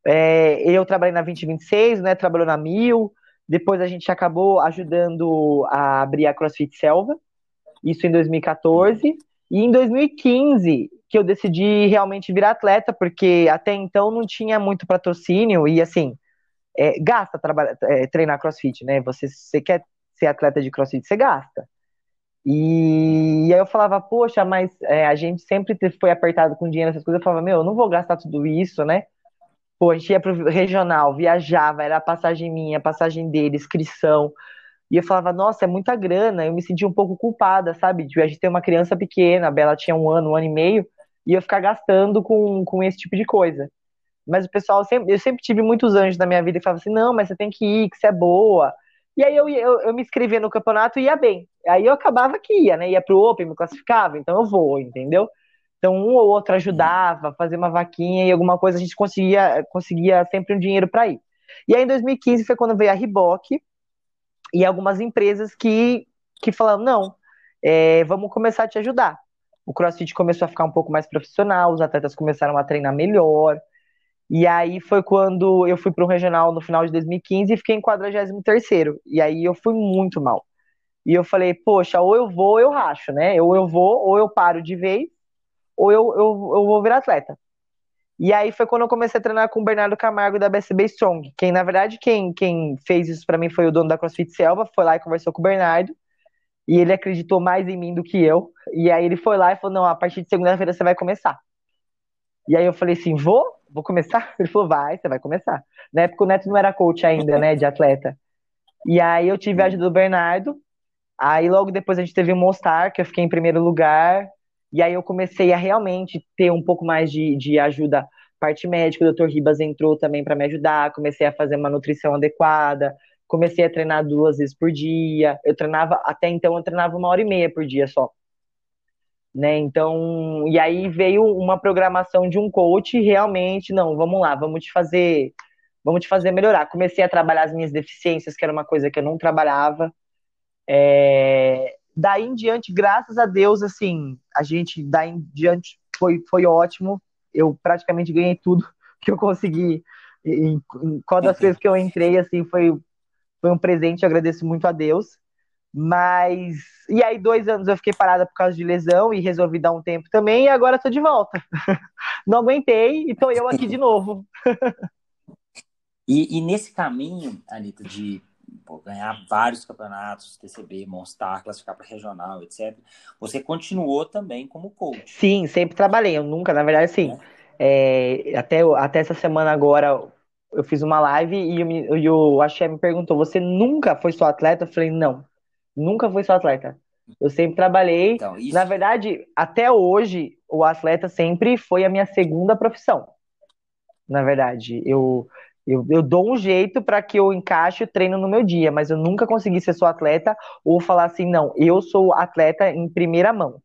É, eu trabalhei na 2026, né? Trabalhou na Mil. Depois a gente acabou ajudando a abrir a CrossFit Selva. Isso em 2014. E em 2015 que eu decidi realmente virar atleta, porque até então não tinha muito patrocínio e assim é, gasta é, treinar CrossFit, né? Você, você quer ser atleta de CrossFit, você gasta. E, e aí eu falava, poxa, mas é, a gente sempre foi apertado com dinheiro, essas coisas. Eu falava, meu, eu não vou gastar tudo isso, né? Pô, a gente ia pro regional, viajava, era passagem minha, passagem dele, inscrição. E eu falava, nossa, é muita grana. Eu me sentia um pouco culpada, sabe? De a gente ter uma criança pequena, a Bela tinha um ano, um ano e meio, e eu ficar gastando com, com esse tipo de coisa. Mas o pessoal sempre, eu sempre tive muitos anjos na minha vida que falavam assim, não, mas você tem que ir, que você é boa, E aí eu, eu, eu me inscrevia no campeonato e ia bem. Aí eu acabava que ia, né? Ia pro Open, me classificava, então eu vou, entendeu? Então um ou outro ajudava, fazia uma vaquinha e alguma coisa a gente conseguia, conseguia sempre um dinheiro para ir. E aí em 2015 foi quando veio a Riboc e algumas empresas que, que falaram, não, é, vamos começar a te ajudar. O CrossFit começou a ficar um pouco mais profissional, os atletas começaram a treinar melhor, e aí foi quando eu fui para o regional no final de 2015 e fiquei em 43º. E aí eu fui muito mal. E eu falei, poxa, ou eu vou ou eu racho, né? Ou eu vou, ou eu paro de vez, ou eu, eu, eu vou virar atleta. E aí foi quando eu comecei a treinar com o Bernardo Camargo da BSB Strong. Quem, na verdade, quem, quem fez isso para mim foi o dono da CrossFit Selva, foi lá e conversou com o Bernardo. E ele acreditou mais em mim do que eu. E aí ele foi lá e falou: não, a partir de segunda-feira você vai começar. E aí eu falei assim: vou? vou começar? Ele falou, vai, você vai começar. Na época o Neto não era coach ainda, né, de atleta. E aí eu tive a ajuda do Bernardo, aí logo depois a gente teve o Mostar, que eu fiquei em primeiro lugar, e aí eu comecei a realmente ter um pouco mais de, de ajuda, parte médica, o Dr. Ribas entrou também para me ajudar, comecei a fazer uma nutrição adequada, comecei a treinar duas vezes por dia, eu treinava, até então eu treinava uma hora e meia por dia só né? Então, e aí veio uma programação de um coach realmente, não, vamos lá, vamos te fazer, vamos te fazer melhorar. Comecei a trabalhar as minhas deficiências, que era uma coisa que eu não trabalhava. É... Daí em diante, graças a Deus, assim, a gente daí em diante foi, foi ótimo. Eu praticamente ganhei tudo que eu consegui. Em, em qual das vezes que eu entrei, assim, foi, foi um presente, eu agradeço muito a Deus. Mas. E aí, dois anos eu fiquei parada por causa de lesão e resolvi dar um tempo também, e agora tô de volta. Não aguentei e tô eu aqui de novo. e, e, nesse caminho, Anitta, de pô, ganhar vários campeonatos, TCB, Monstar, classificar para regional, etc., você continuou também como coach. Sim, sempre trabalhei. Eu nunca, na verdade, sim. É. É, até, até essa semana agora, eu fiz uma live e, eu, e o Axé me perguntou: Você nunca foi só atleta? Eu falei: Não Nunca fui só atleta. Eu sempre trabalhei. Então, isso... Na verdade, até hoje, o atleta sempre foi a minha segunda profissão. Na verdade, eu, eu, eu dou um jeito para que eu encaixe o treino no meu dia, mas eu nunca consegui ser só atleta ou falar assim, não, eu sou atleta em primeira mão.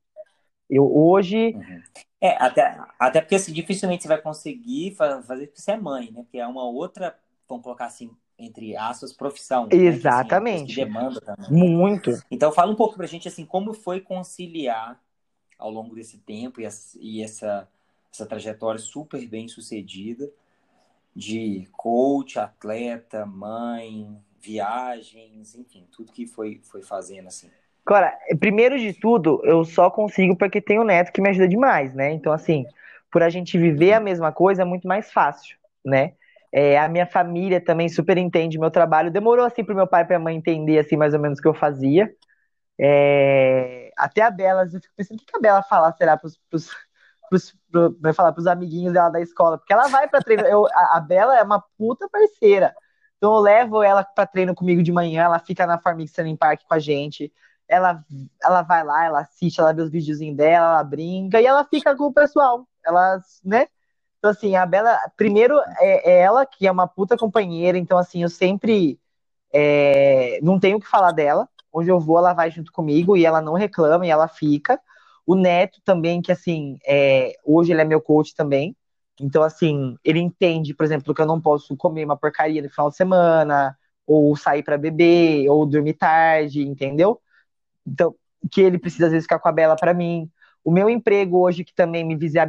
Eu hoje. Uhum. É, até, até porque assim, dificilmente você vai conseguir fazer porque você é mãe, né? Porque é uma outra, vamos colocar assim, entre aspas, profissão. Exatamente. Né? Assim, demanda também. Muito. Então, fala um pouco pra gente, assim, como foi conciliar ao longo desse tempo e, essa, e essa, essa trajetória super bem sucedida de coach, atleta, mãe, viagens, enfim, tudo que foi, foi fazendo, assim. Agora, primeiro de tudo, eu só consigo porque tenho um neto que me ajuda demais, né? Então, assim, por a gente viver a mesma coisa é muito mais fácil, né? É, a minha família também super entende meu trabalho. Demorou assim para meu pai e para minha mãe entender assim mais ou menos o que eu fazia. É, até a Bela, eu fico pensando o que a Bela fala, será vai falar pros amiguinhos dela da escola, porque ela vai para treino. Eu, a, a Bela é uma puta parceira. Então eu levo ela para treino comigo de manhã, ela fica na Farmix Running Park com a gente. Ela, ela vai lá, ela assiste, ela vê os videozinhos dela, ela brinca e ela fica com o pessoal. Ela, né? Então, assim, a Bela, primeiro, é, é ela que é uma puta companheira, então, assim, eu sempre é, não tenho o que falar dela. Onde eu vou, ela vai junto comigo e ela não reclama e ela fica. O Neto também, que, assim, é, hoje ele é meu coach também. Então, assim, ele entende, por exemplo, que eu não posso comer uma porcaria no final de semana, ou sair para beber, ou dormir tarde, entendeu? Então, que ele precisa, às vezes, ficar com a Bela para mim. O meu emprego hoje, que também me visia,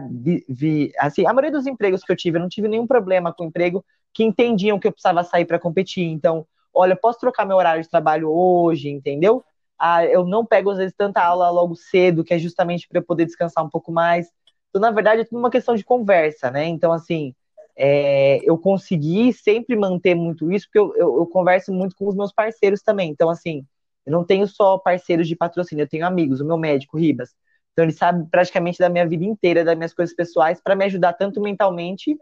vi, assim, a maioria dos empregos que eu tive, eu não tive nenhum problema com o emprego, que entendiam que eu precisava sair para competir. Então, olha, posso trocar meu horário de trabalho hoje, entendeu? Ah, eu não pego, às vezes, tanta aula logo cedo, que é justamente para eu poder descansar um pouco mais. Então, na verdade, é tudo uma questão de conversa, né? Então, assim, é, eu consegui sempre manter muito isso, porque eu, eu, eu, converso muito com os meus parceiros também. Então, assim, eu não tenho só parceiros de patrocínio, eu tenho amigos, o meu médico, Ribas. Então ele sabe praticamente da minha vida inteira, das minhas coisas pessoais, para me ajudar tanto mentalmente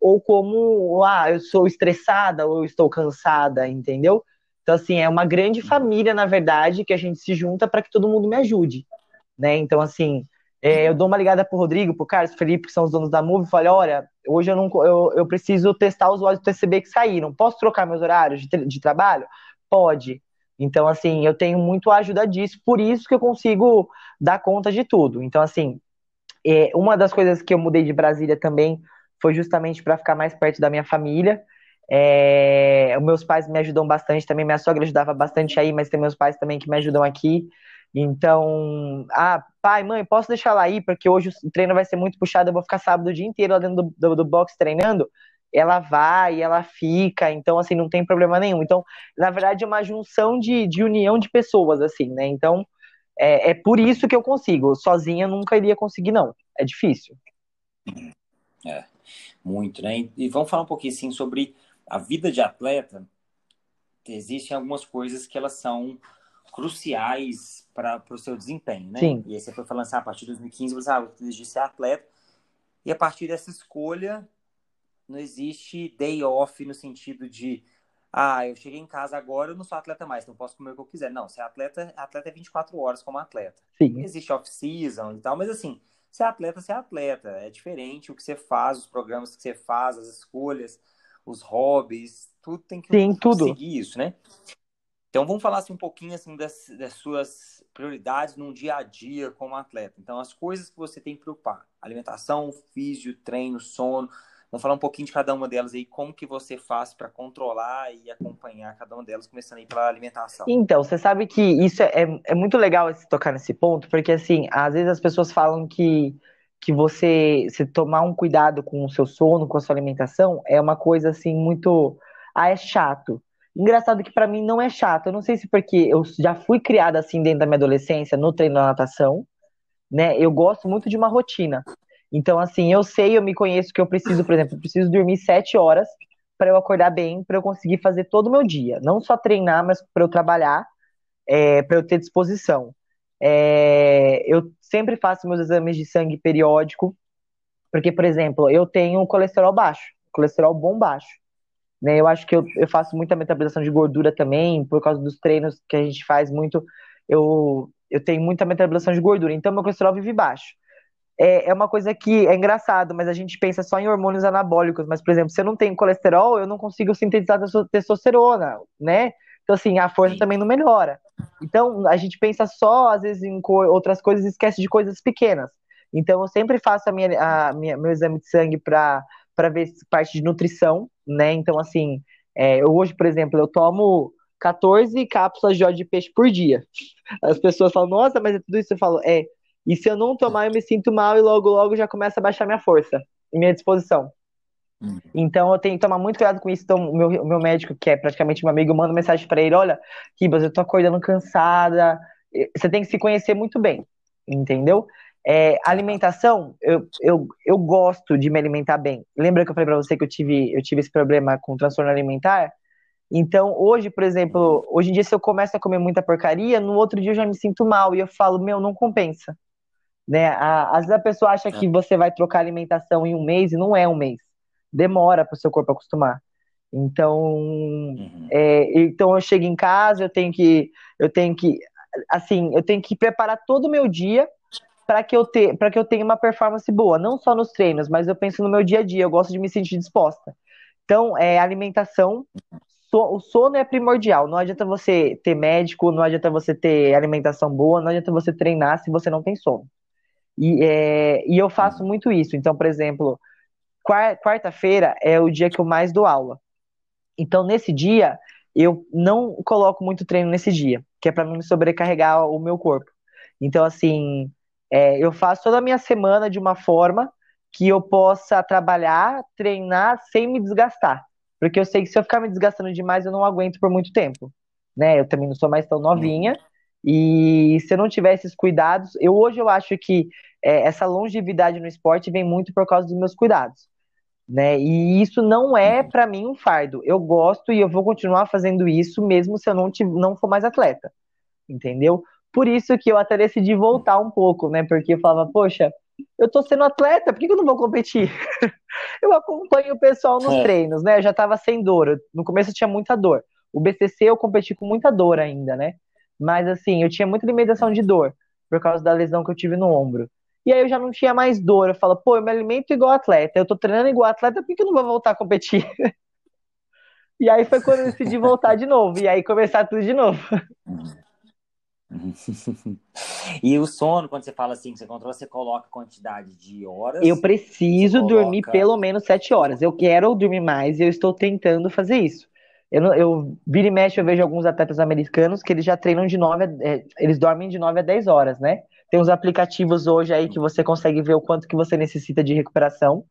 ou como, ah, eu sou estressada ou eu estou cansada, entendeu? Então assim, é uma grande uhum. família, na verdade, que a gente se junta para que todo mundo me ajude, né? Então assim, é, eu dou uma ligada pro Rodrigo, pro Carlos, Felipe, que são os donos da Move, e falo, olha, hoje eu não eu, eu preciso testar os lojas do TCB que saíram. Posso trocar meus horários de, de trabalho? Pode. Então, assim, eu tenho muito a ajuda disso, por isso que eu consigo dar conta de tudo. Então, assim, é, uma das coisas que eu mudei de Brasília também foi justamente para ficar mais perto da minha família. É, os meus pais me ajudam bastante também, minha sogra ajudava bastante aí, mas tem meus pais também que me ajudam aqui. Então, ah, pai, mãe, posso deixar ela aí, porque hoje o treino vai ser muito puxado, eu vou ficar sábado o dia inteiro lá dentro do, do, do box treinando. Ela vai, ela fica, então, assim, não tem problema nenhum. Então, na verdade, é uma junção de, de união de pessoas, assim, né? Então, é, é por isso que eu consigo. Sozinha nunca iria conseguir, não. É difícil. É, muito, né? E vamos falar um pouquinho, assim, sobre a vida de atleta. Existem algumas coisas que elas são cruciais para o seu desempenho, né? Sim. E aí você foi falando assim, ah, a partir de 2015 você ah, decidiu ser atleta. E a partir dessa escolha, não existe day off no sentido de ah, eu cheguei em casa agora, eu não sou atleta mais, não posso comer o que eu quiser. Não, ser atleta, atleta é 24 horas como atleta. Sim. Existe off-season e tal, mas assim, ser atleta, ser atleta. É diferente o que você faz, os programas que você faz, as escolhas, os hobbies, tudo tem que Sim, tudo. seguir isso, né? Então vamos falar assim, um pouquinho assim das, das, suas prioridades num dia a dia como atleta. Então as coisas que você tem que preocupar: alimentação, físio, treino, sono. Vamos falar um pouquinho de cada uma delas aí, como que você faz para controlar e acompanhar cada uma delas, começando aí pela alimentação. Então, você sabe que isso é, é muito legal esse, tocar nesse ponto, porque assim, às vezes as pessoas falam que, que você se tomar um cuidado com o seu sono, com a sua alimentação, é uma coisa assim muito. Ah, é chato. Engraçado que para mim não é chato. Eu não sei se porque eu já fui criada assim dentro da minha adolescência, no treino da natação, né? Eu gosto muito de uma rotina. Então, assim, eu sei, eu me conheço que eu preciso, por exemplo, eu preciso dormir sete horas para eu acordar bem, para eu conseguir fazer todo o meu dia. Não só treinar, mas para eu trabalhar, é, para eu ter disposição. É, eu sempre faço meus exames de sangue periódico, porque, por exemplo, eu tenho colesterol baixo, colesterol bom baixo. Né? Eu acho que eu, eu faço muita metabolização de gordura também, por causa dos treinos que a gente faz muito. Eu, eu tenho muita metabolização de gordura, então meu colesterol vive baixo. É, é uma coisa que é engraçado, mas a gente pensa só em hormônios anabólicos. Mas, por exemplo, se eu não tenho colesterol, eu não consigo sintetizar testosterona, né? Então, assim, a força Sim. também não melhora. Então, a gente pensa só, às vezes, em co outras coisas e esquece de coisas pequenas. Então, eu sempre faço a minha, a minha meu exame de sangue para ver parte de nutrição, né? Então, assim, é, hoje, por exemplo, eu tomo 14 cápsulas de óleo de peixe por dia. As pessoas falam, nossa, mas é tudo isso. Eu falo, é. E se eu não tomar, eu me sinto mal e logo, logo já começa a baixar minha força e minha disposição. Hum. Então eu tenho que tomar muito cuidado com isso. Então, o meu, meu médico, que é praticamente meu amigo, manda mensagem para ele: olha, Ribas, eu tô acordando cansada. Você tem que se conhecer muito bem, entendeu? É, alimentação, eu, eu, eu gosto de me alimentar bem. Lembra que eu falei pra você que eu tive, eu tive esse problema com transtorno alimentar? Então, hoje, por exemplo, hoje em dia, se eu começo a comer muita porcaria, no outro dia eu já me sinto mal e eu falo, meu, não compensa. Né? Às vezes a pessoa acha que você vai trocar alimentação em um mês e não é um mês. Demora para o seu corpo acostumar. Então, uhum. é, então eu chego em casa, eu tenho que, eu tenho que, assim, eu tenho que preparar todo o meu dia para que eu ter, para que eu tenha uma performance boa, não só nos treinos, mas eu penso no meu dia a dia, eu gosto de me sentir disposta. Então, é alimentação, so, o sono é primordial. Não adianta você ter médico, não adianta você ter alimentação boa, não adianta você treinar se você não tem sono. E, é, e eu faço muito isso. Então, por exemplo, quarta-feira é o dia que eu mais dou aula. Então, nesse dia, eu não coloco muito treino nesse dia, que é para não me sobrecarregar o meu corpo. Então, assim, é, eu faço toda a minha semana de uma forma que eu possa trabalhar, treinar sem me desgastar. Porque eu sei que se eu ficar me desgastando demais, eu não aguento por muito tempo. Né? Eu também não sou mais tão novinha. E se eu não tiver esses cuidados, eu hoje eu acho que é, essa longevidade no esporte vem muito por causa dos meus cuidados. Né? E isso não é para mim um fardo. Eu gosto e eu vou continuar fazendo isso mesmo se eu não, não for mais atleta. Entendeu? Por isso que eu até decidi voltar um pouco, né? Porque eu falava, poxa, eu tô sendo atleta, por que, eu não vou competir? eu acompanho o pessoal nos é. treinos, né? Eu já tava sem dor. No começo eu tinha muita dor. O BCC eu competi com muita dor ainda, né? Mas assim, eu tinha muita limitação de dor por causa da lesão que eu tive no ombro. E aí eu já não tinha mais dor. Eu falo, pô, eu me alimento igual atleta, eu tô treinando igual atleta, por que, eu não vou voltar a competir? E aí foi quando eu decidi voltar de novo, e aí começar tudo de novo. E o sono, quando você fala assim, que você controla, você coloca quantidade de horas? Eu preciso coloca... dormir pelo menos sete horas. Eu quero dormir mais e eu estou tentando fazer isso. Eu, eu vira e mexe, eu vejo alguns atletas americanos que eles já treinam de 9 a, é, eles dormem de 9 a 10 horas, né? Tem uns aplicativos hoje aí que você consegue ver o quanto que você necessita de recuperação.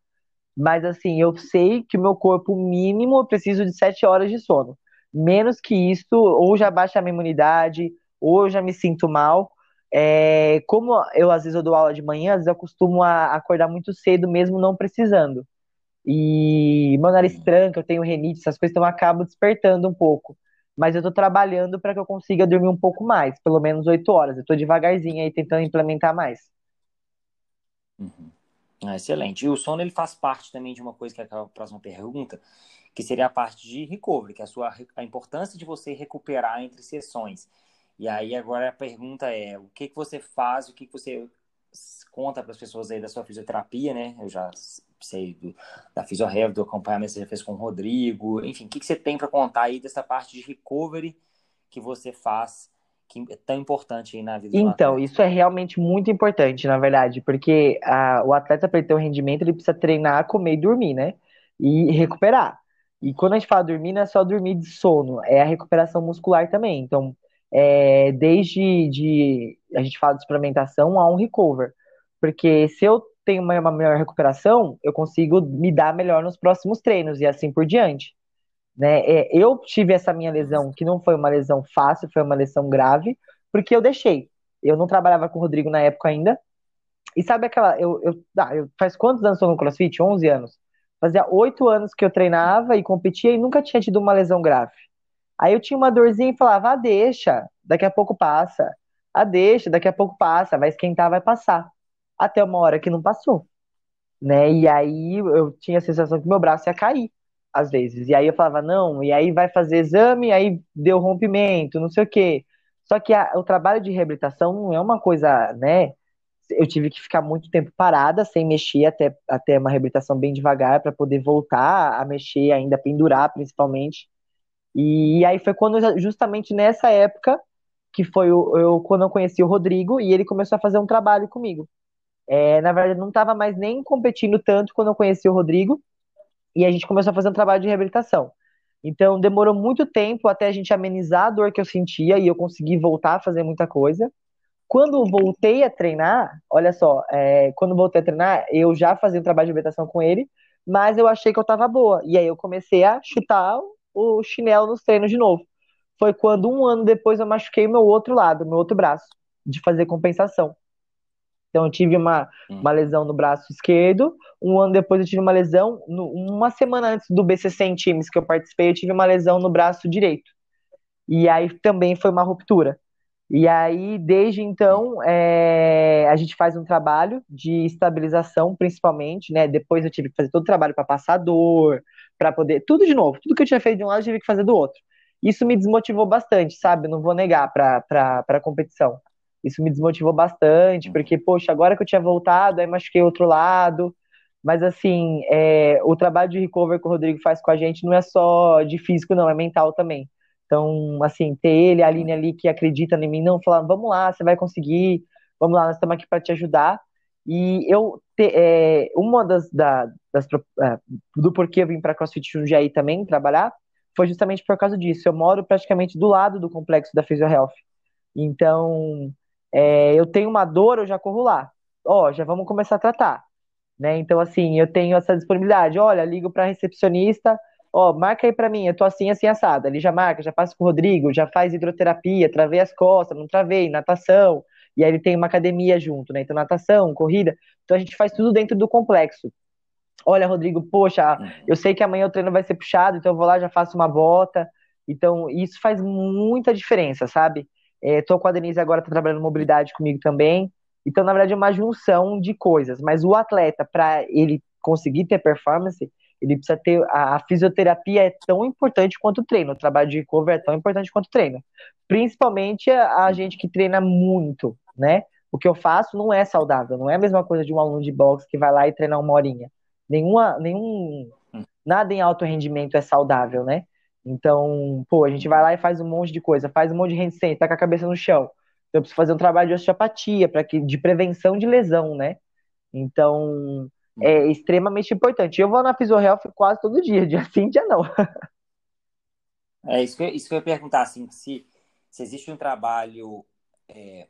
Mas assim, eu sei que o meu corpo mínimo eu preciso de 7 horas de sono. Menos que isso, ou já baixa a minha imunidade, ou já me sinto mal. É, como eu às vezes eu dou aula de manhã, às vezes eu costumo a, acordar muito cedo mesmo não precisando. E meu nariz tranca, eu tenho renite, essas coisas, então eu acabo despertando um pouco. Mas eu tô trabalhando para que eu consiga dormir um pouco mais, pelo menos oito horas. Eu tô devagarzinho aí tentando implementar mais. Uhum. Ah, excelente. E o sono ele faz parte também de uma coisa que é a próxima pergunta, que seria a parte de recovery, que é a sua a importância de você recuperar entre sessões. E aí agora a pergunta é, o que que você faz, o que que você conta para as pessoas aí da sua fisioterapia, né? Eu já sei do, da fisioterapia, do acompanhamento que você já fez com o Rodrigo, enfim, o que, que você tem para contar aí dessa parte de recovery que você faz que é tão importante aí na vida Então, isso é realmente muito importante, na verdade, porque a, o atleta para ter um rendimento, ele precisa treinar, comer e dormir, né? E recuperar. E quando a gente fala dormir, não é só dormir de sono, é a recuperação muscular também. Então, é, desde de, a gente fala de suplementação a um recover. Porque se eu tenho uma, uma melhor recuperação, eu consigo me dar melhor nos próximos treinos e assim por diante. Né? É, eu tive essa minha lesão, que não foi uma lesão fácil, foi uma lesão grave, porque eu deixei. Eu não trabalhava com o Rodrigo na época ainda. E sabe aquela. Eu, eu, ah, eu faz quantos anos eu no CrossFit? 11 anos. Fazia oito anos que eu treinava e competia e nunca tinha tido uma lesão grave. Aí eu tinha uma dorzinha e falava, ah, deixa, daqui a pouco passa. Ah, deixa, daqui a pouco passa, vai esquentar, vai passar. Até uma hora que não passou. Né? E aí eu tinha a sensação que meu braço ia cair, às vezes. E aí eu falava, não, e aí vai fazer exame, aí deu rompimento, não sei o quê. Só que a, o trabalho de reabilitação não é uma coisa, né? Eu tive que ficar muito tempo parada, sem mexer, até, até uma reabilitação bem devagar, para poder voltar a mexer, ainda pendurar, principalmente. E aí foi quando, justamente nessa época, que foi o, eu, quando eu conheci o Rodrigo, e ele começou a fazer um trabalho comigo. É, na verdade, não estava mais nem competindo tanto quando eu conheci o Rodrigo, e a gente começou a fazer um trabalho de reabilitação. Então, demorou muito tempo até a gente amenizar a dor que eu sentia e eu consegui voltar a fazer muita coisa. Quando voltei a treinar, olha só, é, quando voltei a treinar, eu já fazia um trabalho de reabilitação com ele, mas eu achei que eu estava boa. E aí eu comecei a chutar o chinelo nos treinos de novo. Foi quando um ano depois eu machuquei meu outro lado, meu outro braço, de fazer compensação. Então eu tive uma, hum. uma lesão no braço esquerdo, um ano depois eu tive uma lesão, no, uma semana antes do BCC em times que eu participei, eu tive uma lesão no braço direito. E aí também foi uma ruptura. E aí, desde então, é, a gente faz um trabalho de estabilização, principalmente, né? Depois eu tive que fazer todo o trabalho para passador, para poder. Tudo de novo. Tudo que eu tinha feito de um lado, eu tive que fazer do outro. Isso me desmotivou bastante, sabe? Não vou negar para a competição. Isso me desmotivou bastante, porque, poxa, agora que eu tinha voltado, aí machuquei outro lado. Mas, assim, é, o trabalho de recover que o Rodrigo faz com a gente não é só de físico, não, é mental também. Então, assim, ter ele, a Aline ali que acredita em mim, não, falar, vamos lá, você vai conseguir, vamos lá, nós estamos aqui para te ajudar. E eu, te, é, uma das, da, das, é, do porquê eu vim para CrossFit Jundiaí também trabalhar, foi justamente por causa disso. Eu moro praticamente do lado do complexo da Physio Health. Então, é, eu tenho uma dor, eu já corro lá. Ó, já vamos começar a tratar. Né? Então, assim, eu tenho essa disponibilidade. Olha, ligo para recepcionista, ó, marca aí para mim, eu tô assim, assim, assada. Ele já marca, já passa com o Rodrigo, já faz hidroterapia, travei as costas, não travei, natação, e aí ele tem uma academia junto, né? Então, natação, corrida. Então a gente faz tudo dentro do complexo. Olha, Rodrigo, poxa, eu sei que amanhã o treino vai ser puxado, então eu vou lá, já faço uma bota. Então, isso faz muita diferença, sabe? É, tô com a Denise agora, tá trabalhando mobilidade comigo também. Então, na verdade, é uma junção de coisas. Mas o atleta, para ele conseguir ter performance, ele precisa ter. A, a, fisioterapia é tão importante quanto o treino. O trabalho de cover é tão importante quanto o treino. Principalmente a, a gente que treina muito, né? O que eu faço não é saudável, não é a mesma coisa de um aluno de boxe que vai lá e treinar uma horinha. Nenhuma, nenhum, hum. nada em alto rendimento é saudável, né? Então, pô, a gente vai lá e faz um monte de coisa, faz um monte de handstand, tá com a cabeça no chão. Então, eu preciso fazer um trabalho de osteopatia, para que de prevenção de lesão, né? Então, é extremamente importante. Eu vou na Fisiohealth quase todo dia, dia sim, dia não. É isso que, isso que eu ia perguntar, assim, se, se existe um trabalho é,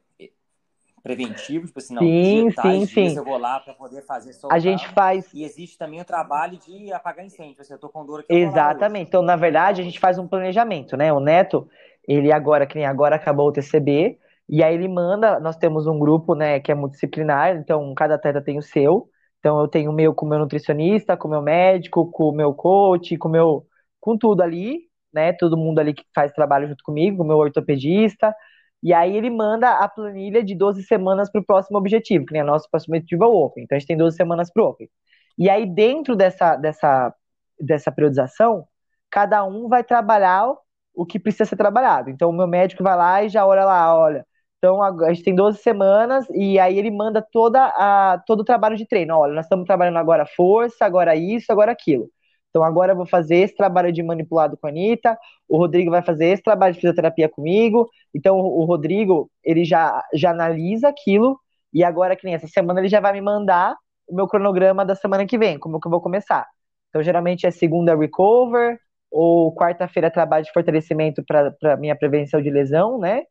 preventivo, tipo assim, não, sim, sim, sim. eu vou lá para poder fazer A gente faz. E existe também o trabalho de apagar incêndio. Assim, eu tô com dor aqui. Exatamente. Então, na verdade, a gente faz um planejamento, né? O Neto, ele agora, que nem agora acabou o TCB, e aí ele manda, nós temos um grupo, né, que é multidisciplinar, então cada atleta tem o seu. Então eu tenho o meu com o meu nutricionista, com o meu médico, com o meu coach, com o meu com tudo ali, né? Todo mundo ali que faz trabalho junto comigo, com o meu ortopedista. E aí ele manda a planilha de 12 semanas para o próximo objetivo, que nem a nosso próximo objetivo é o Open. Então a gente tem 12 semanas para o Open. E aí dentro dessa, dessa, dessa periodização, cada um vai trabalhar o que precisa ser trabalhado. Então o meu médico vai lá e já olha lá, olha, então a gente tem 12 semanas e aí ele manda toda a, todo o trabalho de treino. Olha, nós estamos trabalhando agora força, agora isso, agora aquilo. Então agora eu vou fazer esse trabalho de manipulado com a Anitta, o Rodrigo vai fazer esse trabalho de fisioterapia comigo. Então o Rodrigo, ele já, já analisa aquilo e agora que nem essa semana ele já vai me mandar o meu cronograma da semana que vem, como que eu vou começar. Então geralmente é segunda recover ou quarta-feira trabalho de fortalecimento para minha prevenção de lesão, né?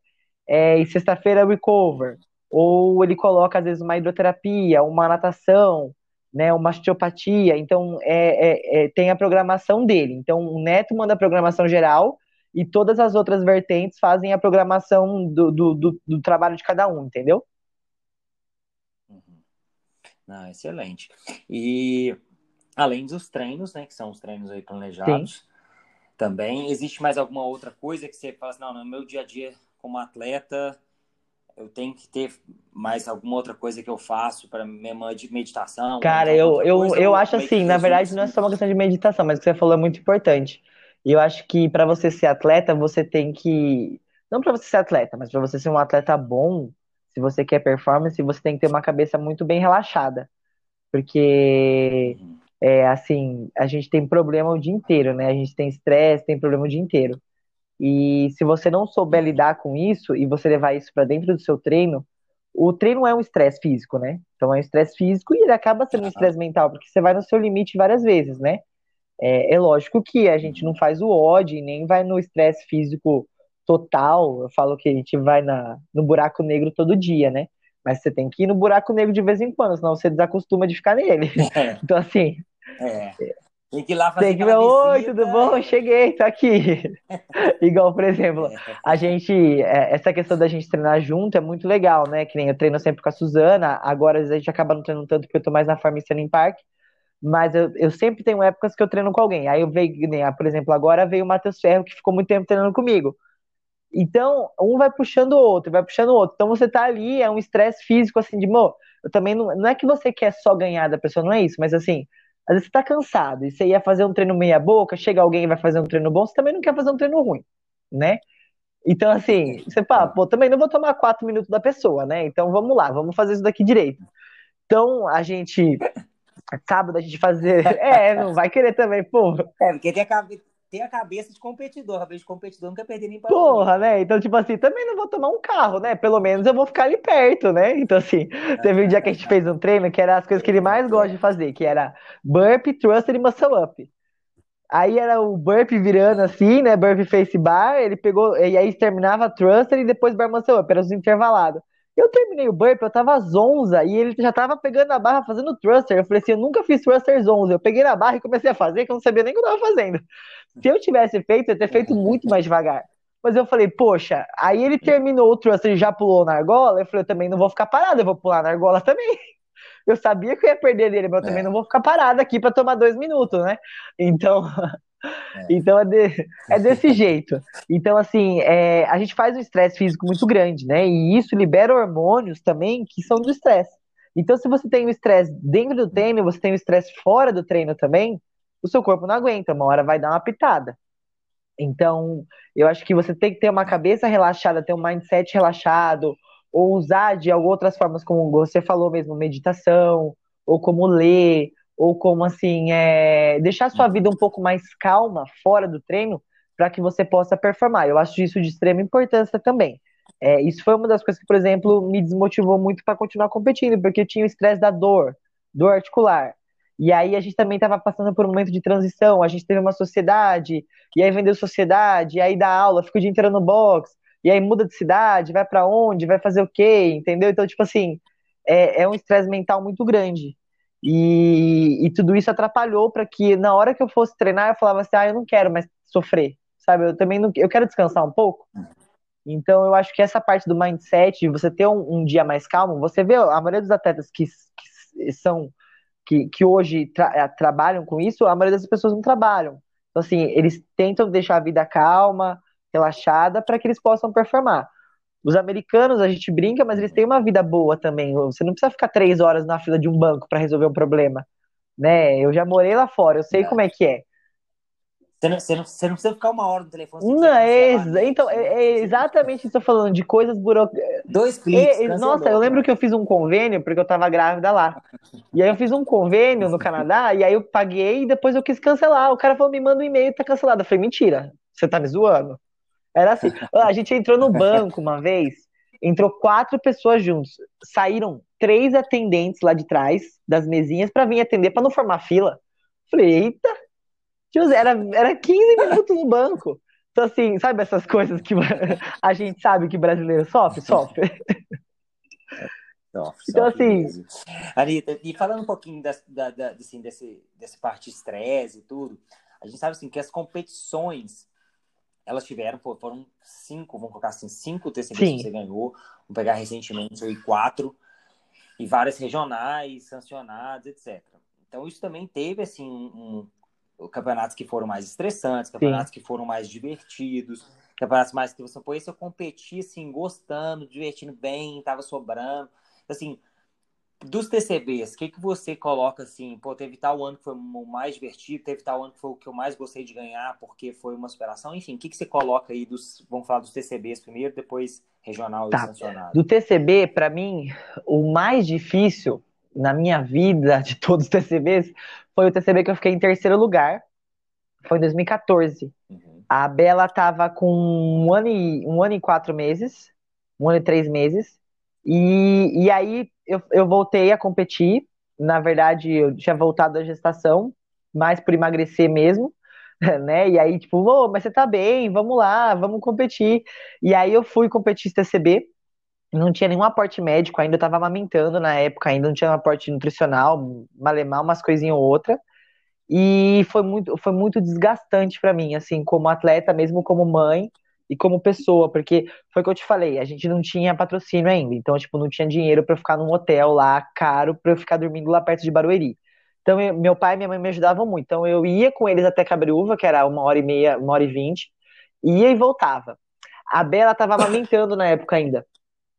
é, e sexta-feira recover. Ou ele coloca, às vezes, uma hidroterapia, uma natação, né, uma osteopatia. Então, é, é, é, tem a programação dele. Então, o Neto manda a programação geral e todas as outras vertentes fazem a programação do, do, do, do trabalho de cada um, entendeu? Uhum. Ah, excelente. E além dos treinos, né, que são os treinos aí planejados, Sim. também existe mais alguma outra coisa que você fala assim, não, no meu dia a dia como atleta, eu tenho que ter mais alguma outra coisa que eu faço para minha de meditação? Cara, eu, eu, eu acho assim, na verdade não é só uma questão de meditação, mas o que você falou é muito importante. E eu acho que para você ser atleta, você tem que. Não para você ser atleta, mas para você ser um atleta bom, se você quer performance, você tem que ter uma cabeça muito bem relaxada. Porque, uhum. é, assim, a gente tem problema o dia inteiro, né? A gente tem estresse, tem problema o dia inteiro. E se você não souber lidar com isso e você levar isso para dentro do seu treino, o treino é um estresse físico, né? Então é um estresse físico e ele acaba sendo um estresse mental, porque você vai no seu limite várias vezes, né? É, é lógico que a gente não faz o odd, nem vai no estresse físico total. Eu falo que a gente vai na, no buraco negro todo dia, né? Mas você tem que ir no buraco negro de vez em quando, senão você desacostuma de ficar nele. É. Então, assim. É. Tem que ir lá fazer Tem que ver, oi, tudo bom? Cheguei, tô aqui. Igual, por exemplo, é. a gente, é, essa questão da gente treinar junto é muito legal, né? Que nem eu treino sempre com a Suzana, agora a gente acaba não treinando tanto porque eu tô mais na Farm em Park, mas eu, eu sempre tenho épocas que eu treino com alguém. Aí eu veio, por exemplo, agora veio o Matheus Ferro, que ficou muito tempo treinando comigo. Então, um vai puxando o outro, vai puxando o outro. Então você tá ali, é um estresse físico, assim, de, mo, eu também não, não é que você quer só ganhar da pessoa, não é isso, mas assim, às vezes você tá cansado e você ia fazer um treino meia boca, chega alguém e vai fazer um treino bom, você também não quer fazer um treino ruim, né? Então, assim, você fala, pô, também não vou tomar quatro minutos da pessoa, né? Então vamos lá, vamos fazer isso daqui direito. Então, a gente. Sábado a gente fazer. É, não vai querer também, pô. É, porque tem a, tem a cabeça de competidor. A cabeça de competidor quer perder nem para Porra, né? Então, tipo assim, também não vou tomar um carro, né? Pelo menos eu vou ficar ali perto, né? Então, assim, teve um dia que a gente fez um treino que era as coisas que ele mais gosta de fazer, que era burp, thruster e muscle up. Aí era o burp virando assim, né? Burp face bar, ele pegou, e aí terminava thruster e depois bar muscle up, era os intervalados. Eu terminei o burp, eu tava zonza, e ele já tava pegando a barra fazendo thruster. Eu falei assim, eu nunca fiz thruster zonza. Eu peguei na barra e comecei a fazer, que eu não sabia nem o que eu tava fazendo. Se eu tivesse feito, eu ia ter feito muito mais devagar. Mas eu falei, poxa, aí ele terminou o thruster e já pulou na argola. Eu falei, eu também não vou ficar parado, eu vou pular na argola também. Eu sabia que eu ia perder dele, mas eu também é. não vou ficar parado aqui para tomar dois minutos, né? Então, é. então é, de, é desse jeito. Então, assim, é, a gente faz um estresse físico muito grande, né? E isso libera hormônios também que são do estresse. Então, se você tem o estresse dentro do treino, você tem o estresse fora do treino também, o seu corpo não aguenta, uma hora vai dar uma pitada. Então, eu acho que você tem que ter uma cabeça relaxada, ter um mindset relaxado, ou usar de outras formas, como você falou mesmo, meditação, ou como ler, ou como assim, é, deixar sua vida um pouco mais calma fora do treino, para que você possa performar. Eu acho isso de extrema importância também. É, isso foi uma das coisas que, por exemplo, me desmotivou muito para continuar competindo, porque eu tinha o estresse da dor, dor articular. E aí a gente também estava passando por um momento de transição, a gente teve uma sociedade, e aí vendeu sociedade, e aí dá aula, fica o dia inteiro no box, e aí muda de cidade, vai para onde, vai fazer o quê, entendeu? Então, tipo assim, é, é um estresse mental muito grande. E, e tudo isso atrapalhou para que na hora que eu fosse treinar, eu falava assim, ah, eu não quero mais sofrer, sabe? Eu também não, eu quero descansar um pouco. Então, eu acho que essa parte do mindset, de você ter um, um dia mais calmo, você vê a maioria dos atletas que, que são que, que hoje tra eh, trabalham com isso, a maioria das pessoas não trabalham. Então, assim, eles tentam deixar a vida calma, relaxada, para que eles possam performar. Os americanos, a gente brinca, mas eles têm uma vida boa também. Você não precisa ficar três horas na fila de um banco para resolver um problema. Né? Eu já morei lá fora, eu sei é. como é que é. Você não, você, não, você não, precisa ficar uma hora no telefone. Não, é, então, é, é, exatamente isso que eu tô falando, de coisas burocráticas. Dois cliques. É, nossa, eu lembro que eu fiz um convênio, porque eu tava grávida lá. E aí eu fiz um convênio no Canadá, e aí eu paguei e depois eu quis cancelar. O cara falou, me manda um e-mail, tá cancelado. Eu falei, mentira, você tá me zoando? Era assim. A gente entrou no banco uma vez, entrou quatro pessoas juntos. Saíram três atendentes lá de trás, das mesinhas, para vir atender, para não formar fila. Falei, eita, era, era 15 minutos no banco. Então, assim, sabe essas coisas que a gente sabe que brasileiro sofre? Sofre. Sofre, então, assim. Mesmo. Anitta, e falando um pouquinho da, da, da, assim, desse, desse parte de estresse e tudo, a gente sabe assim, que as competições elas tiveram, foram cinco, vamos colocar assim, cinco TCBs Sim. que você ganhou. Vamos pegar recentemente foi quatro, e várias regionais, sancionadas, etc. Então, isso também teve, assim, um, campeonatos que foram mais estressantes, campeonatos Sim. que foram mais divertidos, campeonatos mais que você, pô, esse eu competi, assim, gostando, divertindo bem, tava sobrando. Assim, dos TCBs, o que, que você coloca assim? Pô, teve tal ano que foi o mais divertido, teve tal ano que foi o que eu mais gostei de ganhar porque foi uma superação. Enfim, o que, que você coloca aí dos. Vamos falar dos TCBs primeiro, depois regional tá. e sancionado. Do TCB, para mim, o mais difícil na minha vida de todos os TCBs foi o TCB que eu fiquei em terceiro lugar. Foi em 2014. Uhum. A Bela tava com um ano, e, um ano e quatro meses, um ano e três meses. E, e aí eu, eu voltei a competir. Na verdade, eu tinha voltado da gestação, mais por emagrecer mesmo, né? E aí, tipo, oh, mas você tá bem, vamos lá, vamos competir. E aí eu fui competir TCB, não tinha nenhum aporte médico ainda, eu tava amamentando na época, ainda não tinha um aporte nutricional, malemar umas coisinhas ou outra. E foi muito, foi muito desgastante para mim, assim, como atleta, mesmo como mãe, e como pessoa, porque foi o que eu te falei, a gente não tinha patrocínio ainda, então, tipo, não tinha dinheiro para ficar num hotel lá, caro, para eu ficar dormindo lá perto de Barueri. Então, eu, meu pai e minha mãe me ajudavam muito. Então, eu ia com eles até Cabreúva, que era uma hora e meia, uma hora e vinte, ia e voltava. A Bela estava amamentando na época ainda.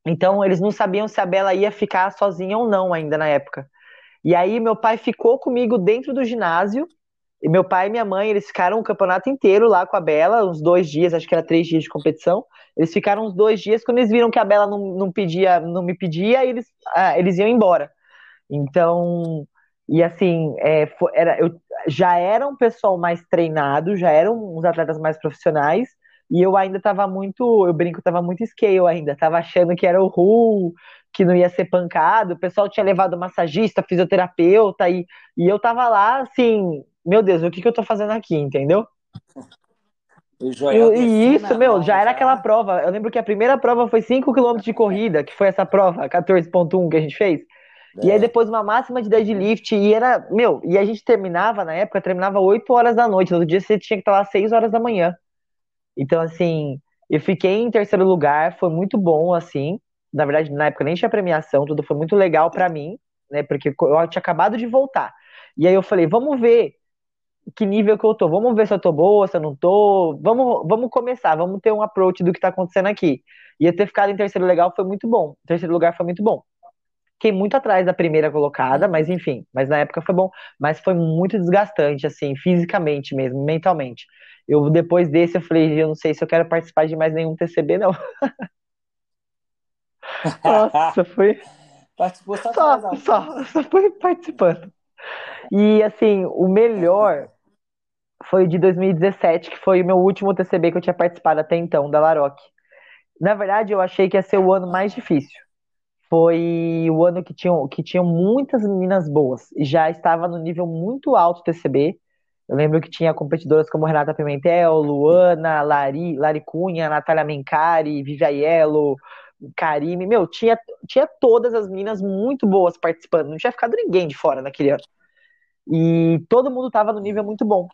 Então, eles não sabiam se a Bela ia ficar sozinha ou não ainda na época. E aí, meu pai ficou comigo dentro do ginásio, e meu pai e minha mãe, eles ficaram o campeonato inteiro lá com a Bela, uns dois dias, acho que era três dias de competição. Eles ficaram uns dois dias, quando eles viram que a Bela não, não pedia, não me pedia, eles, ah, eles iam embora. Então, e assim, é, era, eu, já era um pessoal mais treinado, já eram uns atletas mais profissionais, e eu ainda tava muito, eu brinco, tava muito scale ainda, tava achando que era o Ru, que não ia ser pancado, o pessoal tinha levado massagista, fisioterapeuta, e, e eu tava lá, assim, meu Deus, o que, que eu tô fazendo aqui, entendeu? E, e isso, meu, já era aquela prova. Eu lembro que a primeira prova foi 5 km de corrida, que foi essa prova, 14.1 que a gente fez. É. E aí é. depois uma máxima de deadlift, e era, meu, e a gente terminava, na época, terminava 8 horas da noite. No outro dia você tinha que estar lá 6 horas da manhã. Então, assim, eu fiquei em terceiro lugar, foi muito bom, assim. Na verdade, na época nem tinha premiação, tudo foi muito legal para mim, né? Porque eu tinha acabado de voltar. E aí eu falei, vamos ver que nível que eu tô. Vamos ver se eu tô boa, se eu não tô. Vamos, vamos começar, vamos ter um approach do que tá acontecendo aqui. E ter ficado em terceiro legal foi muito bom. terceiro lugar foi muito bom. Fiquei muito atrás da primeira colocada, mas enfim, mas na época foi bom, mas foi muito desgastante, assim, fisicamente mesmo, mentalmente. Eu depois desse eu falei, eu não sei se eu quero participar de mais nenhum TCB, não. Nossa, foi. Participou só, só, só, só foi participando. E assim, o melhor foi de 2017, que foi o meu último TCB que eu tinha participado até então, da Laroque. Na verdade, eu achei que ia ser o ano mais difícil. Foi o ano que tinham, que tinham muitas meninas boas. E já estava no nível muito alto TCB. Eu lembro que tinha competidoras como Renata Pimentel, Luana, Lari, Lari Cunha, Natália Mencari, Vivi Aiello, Karime. Meu, tinha, tinha todas as meninas muito boas participando. Não tinha ficado ninguém de fora naquele ano. E todo mundo estava no nível muito bom.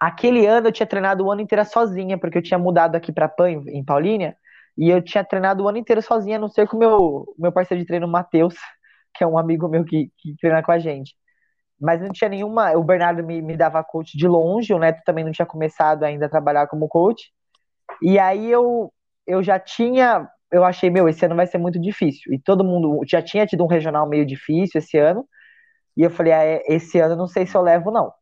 Aquele ano eu tinha treinado o ano inteiro sozinha, porque eu tinha mudado aqui para Pan, em Paulínia, e eu tinha treinado o ano inteiro sozinha, a não ser com o meu, meu parceiro de treino, Matheus, que é um amigo meu que, que treina com a gente. Mas não tinha nenhuma. O Bernardo me, me dava coach de longe, o Neto também não tinha começado ainda a trabalhar como coach. E aí eu, eu já tinha. Eu achei, meu, esse ano vai ser muito difícil. E todo mundo já tinha tido um regional meio difícil esse ano. E eu falei, ah, é, esse ano não sei se eu levo, não.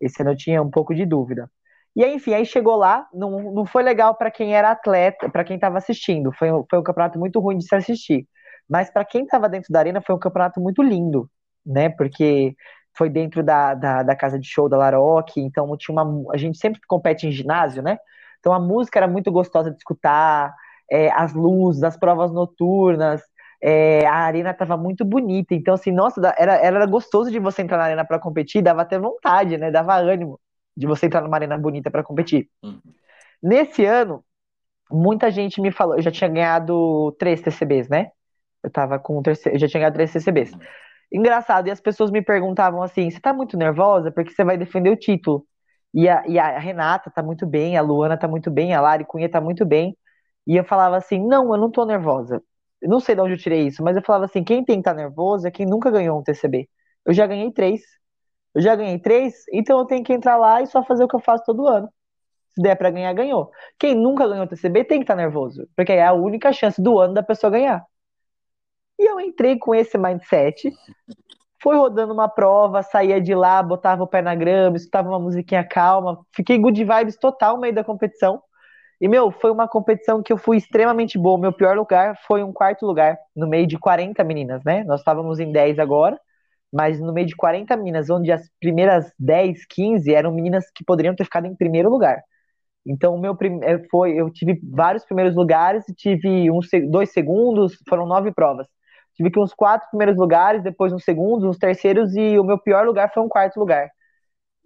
Esse ano eu tinha um pouco de dúvida. E aí, enfim, aí chegou lá, não, não foi legal para quem era atleta, para quem estava assistindo. Foi, foi um campeonato muito ruim de se assistir. Mas para quem estava dentro da arena, foi um campeonato muito lindo, né? Porque foi dentro da, da, da casa de show da Laroque, então tinha uma. A gente sempre compete em ginásio, né? Então a música era muito gostosa de escutar, é, as luzes, as provas noturnas, é, a arena estava muito bonita. Então, assim, nossa, era, era gostoso de você entrar na arena para competir, dava até vontade, né? Dava ânimo de você entrar numa arena bonita para competir. Uhum. Nesse ano, muita gente me falou, eu já tinha ganhado três TCBs, né? Eu tava com o terceiro, já tinha ganhado três TCBs. Uhum. Engraçado, e as pessoas me perguntavam assim: você tá muito nervosa porque você vai defender o título? E a, e a Renata tá muito bem, a Luana tá muito bem, a Lari Cunha tá muito bem. E eu falava assim: não, eu não tô nervosa não sei de onde eu tirei isso, mas eu falava assim: quem tem que estar tá nervoso é quem nunca ganhou um TCB. Eu já ganhei três. Eu já ganhei três, então eu tenho que entrar lá e só fazer o que eu faço todo ano. Se der para ganhar, ganhou. Quem nunca ganhou TCB tem que estar tá nervoso, porque é a única chance do ano da pessoa ganhar. E eu entrei com esse mindset, fui rodando uma prova, saía de lá, botava o pé na grama, escutava uma musiquinha calma, fiquei good vibes total no meio da competição. E, meu, foi uma competição que eu fui extremamente boa. Meu pior lugar foi um quarto lugar, no meio de 40 meninas, né? Nós estávamos em 10 agora, mas no meio de 40 meninas, onde as primeiras 10, 15 eram meninas que poderiam ter ficado em primeiro lugar. Então, meu. Eh, foi, eu tive vários primeiros lugares, tive uns dois segundos, foram nove provas. Tive que uns quatro primeiros lugares, depois uns segundos, uns terceiros, e o meu pior lugar foi um quarto lugar.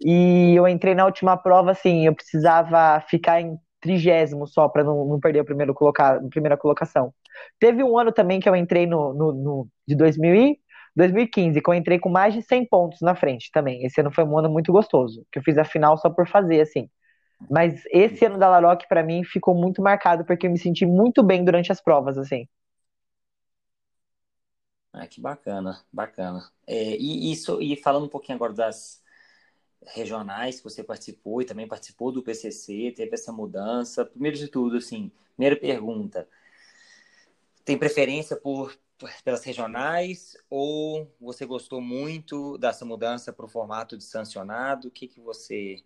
E eu entrei na última prova, assim, eu precisava ficar em trigésimo só para não, não, perder a primeira, primeira colocação. Teve um ano também que eu entrei no, no, no de 2000 e 2015, que eu entrei com mais de 100 pontos na frente também. Esse ano foi um ano muito gostoso, que eu fiz a final só por fazer, assim. Mas esse ano da Laroque, para mim, ficou muito marcado, porque eu me senti muito bem durante as provas, assim. Ah, que bacana, bacana. É, e, isso, e falando um pouquinho agora das, regionais que você participou e também participou do PCC, teve essa mudança. Primeiro de tudo, assim, primeira pergunta, tem preferência por pelas regionais ou você gostou muito dessa mudança para o formato de sancionado? O que que você,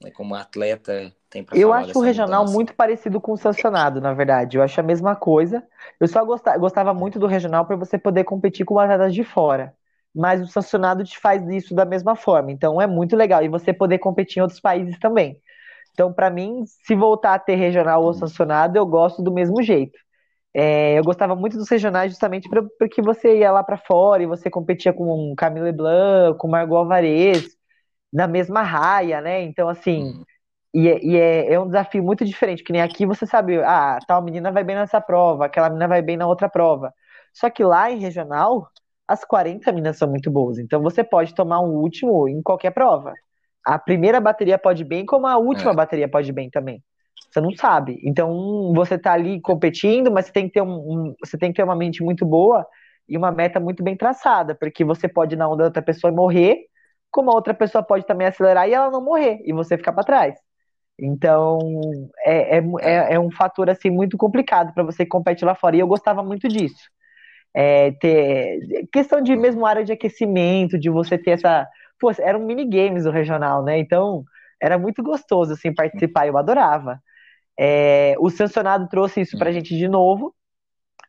né, como atleta, tem para Eu acho o regional mudança? muito parecido com o sancionado, na verdade. Eu acho a mesma coisa. Eu só gostava, gostava muito do regional para você poder competir com atletas de fora mas o sancionado te faz isso da mesma forma. Então é muito legal. E você poder competir em outros países também. Então, para mim, se voltar a ter regional ou sancionado, eu gosto do mesmo jeito. É, eu gostava muito dos regionais justamente porque você ia lá para fora e você competia com Camilo Leblanc, com Margot Alvarez, na mesma raia, né? Então, assim, e, é, e é, é, um desafio muito diferente, que nem aqui você sabe, ah, tal menina vai bem nessa prova, aquela menina vai bem na outra prova. Só que lá em regional, as 40 minas são muito boas. Então você pode tomar um último em qualquer prova. A primeira bateria pode ir bem, como a última é. bateria pode ir bem também. Você não sabe. Então você tá ali competindo, mas você tem que ter, um, um, você tem que ter uma mente muito boa e uma meta muito bem traçada, porque você pode ir na onda da outra pessoa e morrer, como a outra pessoa pode também acelerar e ela não morrer, e você ficar para trás. Então, é, é, é, é, um fator assim muito complicado para você que compete lá fora. E eu gostava muito disso é, ter questão de mesmo área de aquecimento, de você ter essa. Pô, eram minigames do regional, né? Então era muito gostoso assim participar, eu adorava. É, o sancionado trouxe isso pra gente de novo.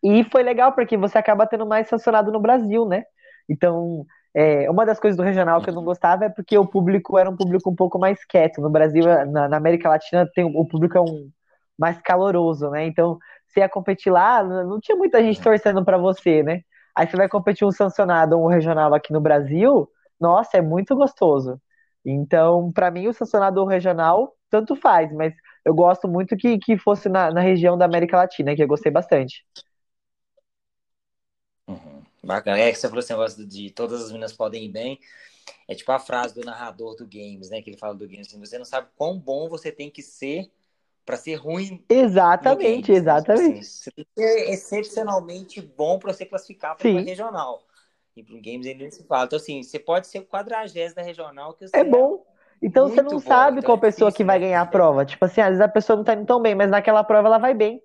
E foi legal porque você acaba tendo mais sancionado no Brasil, né? Então, É, uma das coisas do regional que eu não gostava é porque o público era um público um pouco mais quieto. No Brasil, na, na América Latina, tem, o público é um mais caloroso, né? Então, você ia competir lá, não tinha muita gente torcendo para você, né? Aí você vai competir um sancionado, um regional aqui no Brasil, nossa, é muito gostoso. Então, para mim, o sancionado regional, tanto faz, mas eu gosto muito que, que fosse na, na região da América Latina, que eu gostei bastante. Uhum. Bacana. É que você falou esse negócio de todas as meninas podem ir bem. É tipo a frase do narrador do Games, né? Que ele fala do Games assim, você não sabe quão bom você tem que ser para ser ruim. Exatamente, games, exatamente. Né? Tipo assim, você tem que ser excepcionalmente bom para você classificar para regional. E para um Games ainda se fala. Então, assim, você pode ser o quadragésimo da regional que você é bom. Então você não sabe então, qual é pessoa que vai ganhar a prova. Tipo assim, às vezes a pessoa não tá indo tão bem, mas naquela prova ela vai bem.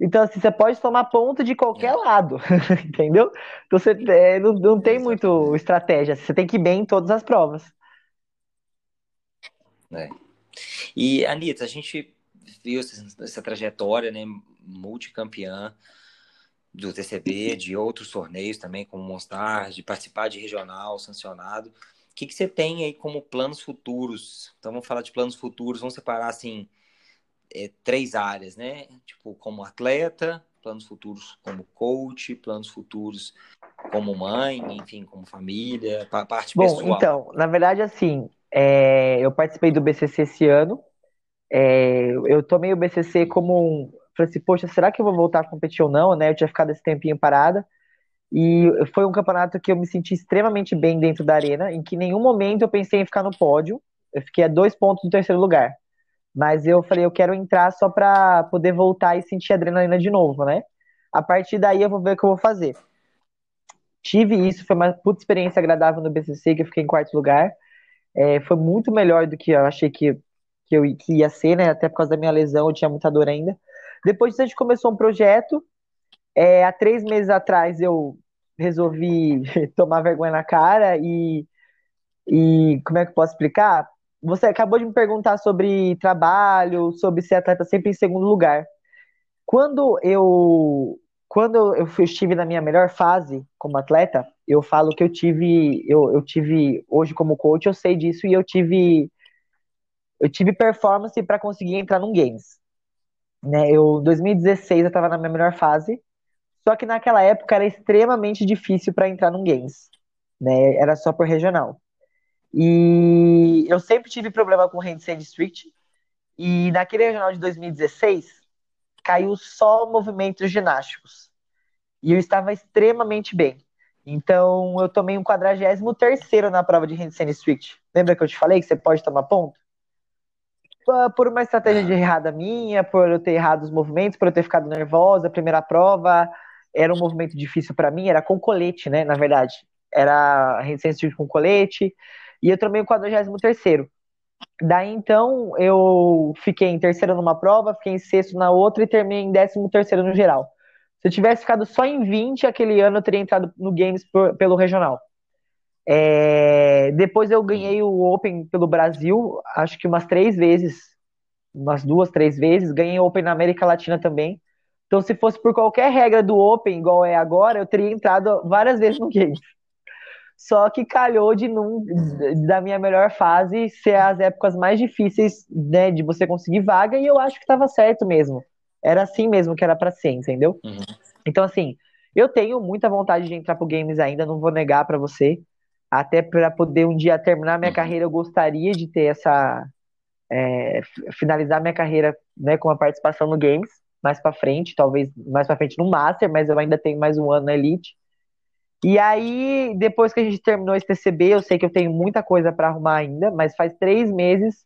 Então, assim, você pode tomar ponto de qualquer é. lado, entendeu? Então você é, não, não tem muito estratégia, você tem que ir bem em todas as provas. É. E, Anitta, a gente viu essa, trajetória, né, multicampeã do TCB, de outros torneios também, como Monstar, de participar de regional sancionado que, que você tem aí como planos futuros? Então vamos falar de planos futuros, vamos separar assim é, três áreas, né? Tipo, como atleta, planos futuros como coach, planos futuros como mãe, enfim, como família, parte Bom, pessoal. então, na verdade, assim, é, eu participei do BCC esse ano. É, eu tomei o BCC como um. Falei assim, poxa, será que eu vou voltar a competir ou não, né? Eu tinha ficado esse tempinho parada. E foi um campeonato que eu me senti extremamente bem dentro da arena, em que em nenhum momento eu pensei em ficar no pódio. Eu fiquei a dois pontos do terceiro lugar. Mas eu falei, eu quero entrar só para poder voltar e sentir adrenalina de novo, né? A partir daí eu vou ver o que eu vou fazer. Tive isso, foi uma puta experiência agradável no BCC, que eu fiquei em quarto lugar. É, foi muito melhor do que eu achei que, que, eu, que ia ser, né? Até por causa da minha lesão, eu tinha muita dor ainda. Depois disso, a gente começou um projeto é, há três meses atrás eu resolvi tomar vergonha na cara e, e como é que eu posso explicar? Você acabou de me perguntar sobre trabalho, sobre ser atleta sempre em segundo lugar. Quando eu quando eu estive na minha melhor fase como atleta, eu falo que eu tive eu, eu tive hoje como coach, eu sei disso e eu tive eu tive performance para conseguir entrar num games. Né? Eu 2016 eu estava na minha melhor fase só que naquela época era extremamente difícil para entrar num games, né? Era só por regional. E eu sempre tive problema com Handstand Street. E naquele regional de 2016 caiu só movimentos ginásticos. E eu estava extremamente bem. Então eu tomei um 43 na prova de Handstand Street. Lembra que eu te falei que você pode tomar ponto? Por uma estratégia de errada minha, por eu ter errado os movimentos, por eu ter ficado nervosa, primeira prova, era um movimento difícil para mim, era com colete, né? Na verdade, era resistência com colete, e eu tomei o 43 Daí então eu fiquei em terceiro numa prova, fiquei em sexto na outra e terminei em décimo terceiro no geral. Se eu tivesse ficado só em 20 aquele ano, eu teria entrado no Games por, pelo regional. É, depois eu ganhei o Open pelo Brasil, acho que umas três vezes, umas duas, três vezes. Ganhei o Open na América Latina também. Então, se fosse por qualquer regra do Open, igual é agora, eu teria entrado várias vezes no game. Só que calhou de num, da minha melhor fase ser as épocas mais difíceis né, de você conseguir vaga, e eu acho que estava certo mesmo. Era assim mesmo que era para ser, entendeu? Uhum. Então, assim, eu tenho muita vontade de entrar pro games ainda, não vou negar para você. Até para poder um dia terminar minha uhum. carreira, eu gostaria de ter essa. É, finalizar minha carreira né, com a participação no games mais para frente, talvez mais para frente no Master, mas eu ainda tenho mais um ano na Elite. E aí, depois que a gente terminou esse TCB, eu sei que eu tenho muita coisa para arrumar ainda, mas faz três meses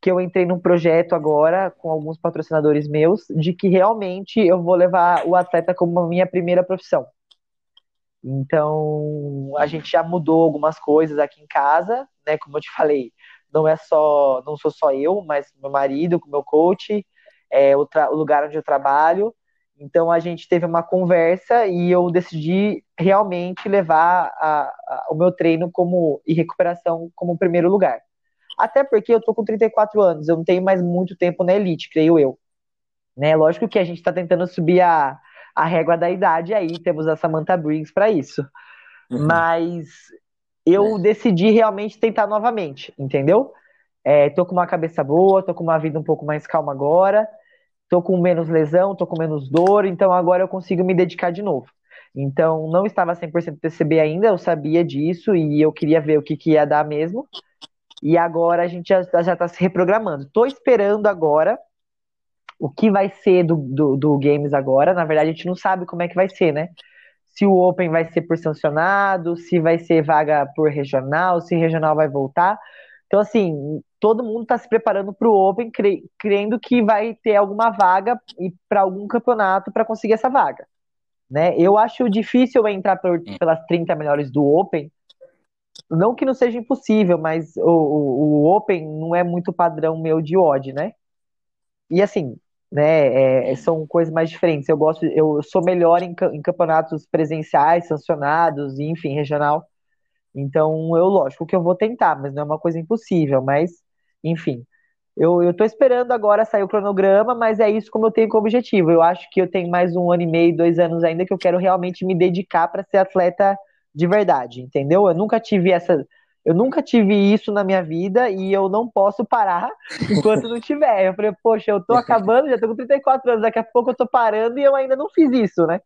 que eu entrei num projeto agora com alguns patrocinadores meus de que realmente eu vou levar o atleta como minha primeira profissão. Então, a gente já mudou algumas coisas aqui em casa, né? Como eu te falei, não é só, não sou só eu, mas meu marido, com meu coach, é, o, o lugar onde eu trabalho. Então a gente teve uma conversa e eu decidi realmente levar a, a, o meu treino como e recuperação como primeiro lugar. Até porque eu tô com 34 anos, eu não tenho mais muito tempo na elite, creio eu. Né? Lógico que a gente está tentando subir a, a régua da idade aí, temos a Samantha Briggs para isso. Uhum. Mas eu é. decidi realmente tentar novamente, entendeu? É, tô com uma cabeça boa, tô com uma vida um pouco mais calma agora, tô com menos lesão, tô com menos dor, então agora eu consigo me dedicar de novo. Então, não estava 100% TCB ainda, eu sabia disso e eu queria ver o que, que ia dar mesmo. E agora a gente já está se reprogramando. Estou esperando agora o que vai ser do, do, do, Games agora. Na verdade, a gente não sabe como é que vai ser, né? Se o Open vai ser por sancionado, se vai ser vaga por regional, se regional vai voltar. Então, assim, todo mundo está se preparando para o Open, cre crendo que vai ter alguma vaga para algum campeonato para conseguir essa vaga. Né? Eu acho difícil entrar por, pelas 30 melhores do Open. Não que não seja impossível, mas o, o, o Open não é muito padrão meu de odd, né? E assim, né, é, são coisas mais diferentes. Eu gosto, eu sou melhor em, em campeonatos presenciais, sancionados, enfim, regional. Então, eu, lógico que eu vou tentar, mas não é uma coisa impossível, mas, enfim. Eu, eu tô esperando agora sair o cronograma, mas é isso como eu tenho como objetivo. Eu acho que eu tenho mais um ano e meio, dois anos ainda que eu quero realmente me dedicar para ser atleta de verdade, entendeu? Eu nunca tive essa. Eu nunca tive isso na minha vida e eu não posso parar enquanto não tiver. Eu falei, poxa, eu tô acabando, já tô com 34 anos, daqui a pouco eu tô parando e eu ainda não fiz isso, né?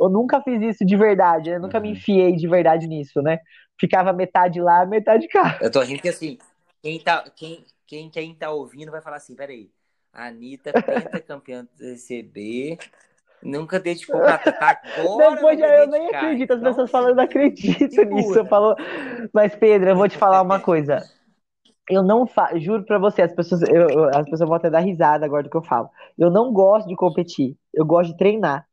Eu nunca fiz isso de verdade, eu nunca me uhum. enfiei de verdade nisso, né? Ficava metade lá, metade cá. Eu tô rindo que assim, quem tá, quem, quem, quem tá ouvindo vai falar assim, peraí, a Anitta, campeã do CCB, nunca dedicou pra tá agora. Depois eu, eu nem acredito, as pessoas falando, não acredito nisso. Eu falo, mas Pedro, eu vou te falar uma coisa. Eu não faço, juro pra você, as pessoas, eu, as pessoas vão até dar risada agora do que eu falo. Eu não gosto de competir, eu gosto de treinar.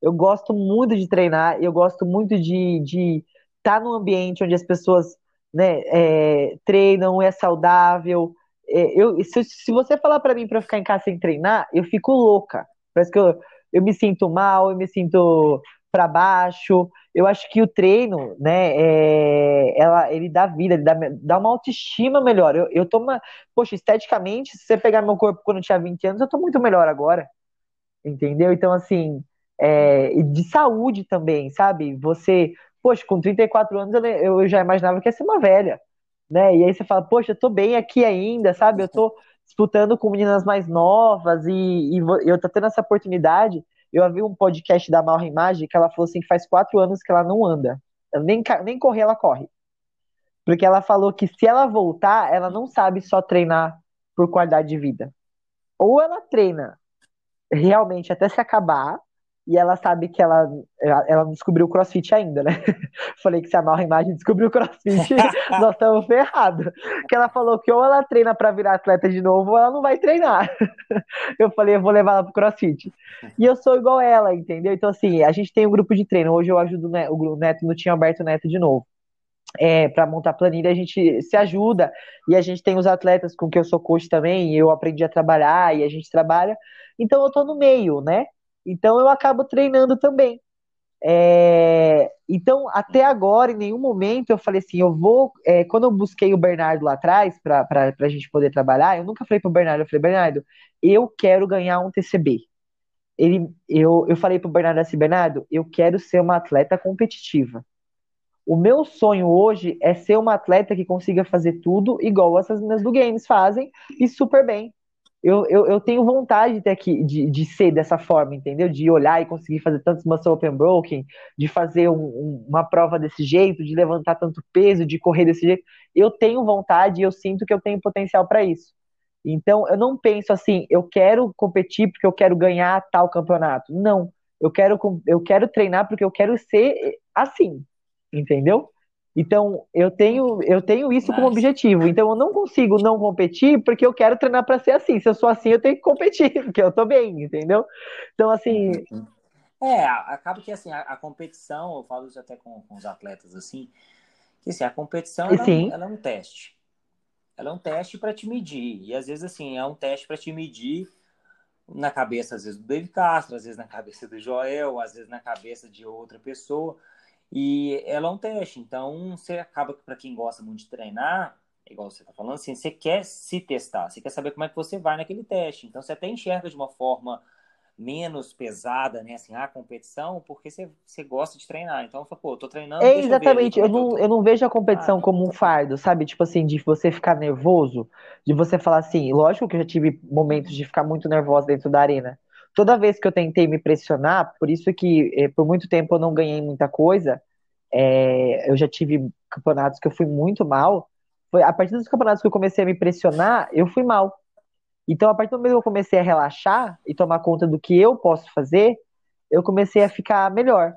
Eu gosto muito de treinar, eu gosto muito de estar de tá num ambiente onde as pessoas né, é, treinam, é saudável, é, eu, se, se você falar para mim para ficar em casa sem treinar, eu fico louca. Parece que eu, eu me sinto mal, eu me sinto para baixo. Eu acho que o treino, né, é, ela, ele dá vida, ele dá, dá uma autoestima melhor. Eu, eu tô uma, poxa, esteticamente, se você pegar meu corpo quando eu tinha 20 anos, eu tô muito melhor agora. Entendeu? Então, assim, é, de saúde também, sabe? Você, poxa, com 34 anos eu, eu já imaginava que ia ser uma velha né? E aí você fala, poxa, eu tô bem aqui ainda, sabe? Eu tô disputando com meninas mais novas e, e eu tô tendo essa oportunidade. Eu vi um podcast da Malra Imagem que ela falou assim que faz quatro anos que ela não anda. Nem, nem correr ela corre. Porque ela falou que se ela voltar, ela não sabe só treinar por qualidade de vida. Ou ela treina realmente até se acabar, e ela sabe que ela, ela não descobriu o crossfit ainda, né? Falei que se a Nova Imagem descobriu o crossfit, nós estamos ferrados. Que ela falou que ou ela treina para virar atleta de novo, ou ela não vai treinar. Eu falei, eu vou levar ela pro crossfit. E eu sou igual ela, entendeu? Então, assim, a gente tem um grupo de treino. Hoje eu ajudo o Neto no Tinha Alberto Neto de novo. É, para montar planilha, a gente se ajuda e a gente tem os atletas com que eu sou coach também, e eu aprendi a trabalhar e a gente trabalha. Então eu tô no meio, né? Então eu acabo treinando também. É, então, até agora, em nenhum momento eu falei assim, eu vou. É, quando eu busquei o Bernardo lá atrás, para a gente poder trabalhar, eu nunca falei para o Bernardo, eu falei, Bernardo, eu quero ganhar um TCB. Ele, eu, eu falei para o Bernardo assim, Bernardo, eu quero ser uma atleta competitiva. O meu sonho hoje é ser uma atleta que consiga fazer tudo igual essas meninas do Games fazem e super bem eu, eu, eu tenho vontade de, ter aqui, de, de ser dessa forma, entendeu? De olhar e conseguir fazer tantos muscle open broken, de fazer um, um, uma prova desse jeito, de levantar tanto peso, de correr desse jeito. Eu tenho vontade e eu sinto que eu tenho potencial para isso. Então, eu não penso assim, eu quero competir porque eu quero ganhar tal campeonato. Não. Eu quero, eu quero treinar porque eu quero ser assim, entendeu? Então, eu tenho, eu tenho isso Nossa. como objetivo. Então, eu não consigo não competir porque eu quero treinar para ser assim. Se eu sou assim, eu tenho que competir, porque eu tô bem, entendeu? Então, assim. É, acaba que assim, a, a competição, eu falo isso até com, com, os atletas assim, que assim, a competição ela, é ela é um teste. Ela é um teste para te medir. E às vezes, assim, é um teste para te medir na cabeça, às vezes, do David Castro, às vezes na cabeça do Joel, às vezes na cabeça de outra pessoa. E ela é um teste. Então, você acaba que, para quem gosta muito de treinar, igual você está falando, assim, você quer se testar, você quer saber como é que você vai naquele teste. Então, você até enxerga de uma forma menos pesada, né? Assim, a competição, porque você, você gosta de treinar. Então, eu falo, pô, tô treinando. É, exatamente. Eu, eu, não, eu não vejo a competição ah, como um fardo, sabe? Tipo assim, de você ficar nervoso, de você falar assim. Lógico que eu já tive momentos de ficar muito nervosa dentro da arena. Toda vez que eu tentei me pressionar, por isso que eh, por muito tempo eu não ganhei muita coisa, é, eu já tive campeonatos que eu fui muito mal. Foi a partir dos campeonatos que eu comecei a me pressionar, eu fui mal. Então, a partir do momento que eu comecei a relaxar e tomar conta do que eu posso fazer, eu comecei a ficar melhor.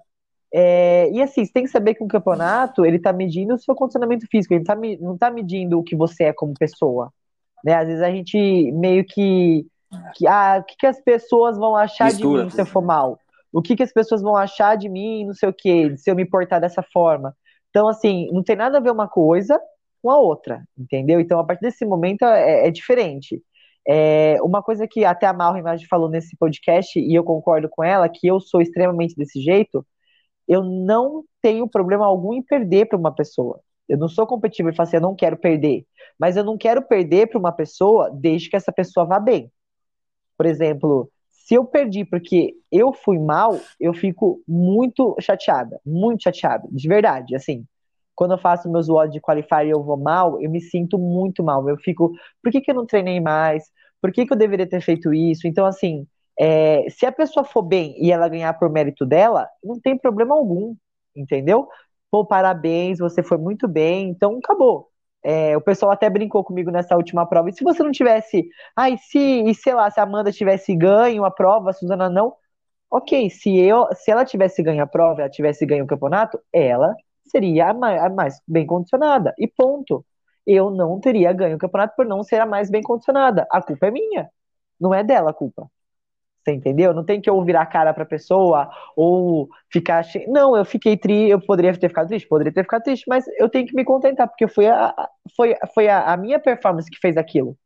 É, e assim, você tem que saber que um campeonato, ele tá medindo o seu condicionamento físico, ele tá, não tá medindo o que você é como pessoa. Né? Às vezes a gente meio que, que ah, o que, que as pessoas vão achar Mistura, de mim se eu for mal? O que, que as pessoas vão achar de mim, não sei o que, se eu me portar dessa forma? Então, assim, não tem nada a ver uma coisa com a outra, entendeu? Então, a partir desse momento é, é diferente. É, uma coisa que até a Malra Imagem falou nesse podcast, e eu concordo com ela, que eu sou extremamente desse jeito, eu não tenho problema algum em perder para uma pessoa. Eu não sou competitivo e falo assim, eu não quero perder. Mas eu não quero perder para uma pessoa desde que essa pessoa vá bem. Por exemplo, se eu perdi porque eu fui mal, eu fico muito chateada, muito chateada, de verdade, assim. Quando eu faço meus WOD de qualifier e eu vou mal, eu me sinto muito mal. Eu fico, por que, que eu não treinei mais? Por que, que eu deveria ter feito isso? Então, assim, é, se a pessoa for bem e ela ganhar por mérito dela, não tem problema algum, entendeu? Pô, parabéns, você foi muito bem, então acabou. É, o pessoal até brincou comigo nessa última prova. E se você não tivesse. Ai, se, e sei lá, se a Amanda tivesse ganho a prova, a Suzana não. Ok, se, eu, se ela tivesse ganho a prova, ela tivesse ganho o campeonato, ela seria a mais, a mais bem condicionada. E ponto eu não teria ganho o campeonato por não ser a mais bem condicionada. A culpa é minha, não é dela a culpa. Você entendeu? Não tem que eu virar a cara pra pessoa ou ficar. Não, eu fiquei triste, eu poderia ter ficado triste, poderia ter ficado triste, mas eu tenho que me contentar, porque foi a, foi, foi a, a minha performance que fez aquilo,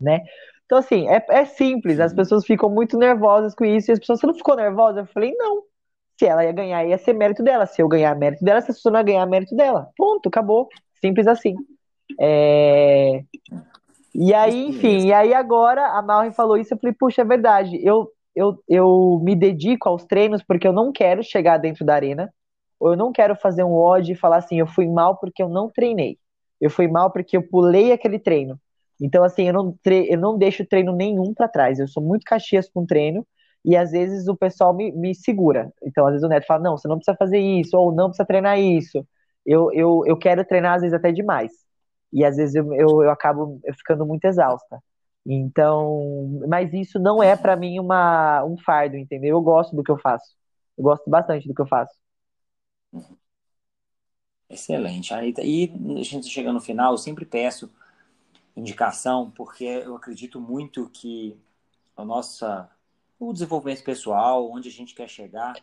né? Então, assim, é, é simples, as pessoas ficam muito nervosas com isso, e as pessoas, você não ficou nervosa? Eu falei, não. Se ela ia ganhar, ia ser mérito dela. Se eu ganhar mérito dela, se a pessoa não ganhar mérito dela. Ponto, acabou. Simples assim. É... E aí, enfim, e aí agora a Malri falou isso, eu falei, puxa, é verdade, eu, eu, eu me dedico aos treinos porque eu não quero chegar dentro da arena, ou eu não quero fazer um odd e falar assim, eu fui mal porque eu não treinei, eu fui mal porque eu pulei aquele treino. Então, assim, eu não, eu não deixo treino nenhum para trás, eu sou muito caxias com treino, e às vezes o pessoal me, me segura. Então, às vezes o Neto fala, não, você não precisa fazer isso, ou não precisa treinar isso. Eu, eu, eu quero treinar, às vezes, até demais e às vezes eu, eu, eu acabo ficando muito exausta. Então, mas isso não é para mim uma, um fardo, entendeu? Eu gosto do que eu faço. Eu gosto bastante do que eu faço. Excelente. E a gente chega no final, eu sempre peço indicação, porque eu acredito muito que a nossa, o desenvolvimento pessoal, onde a gente quer chegar,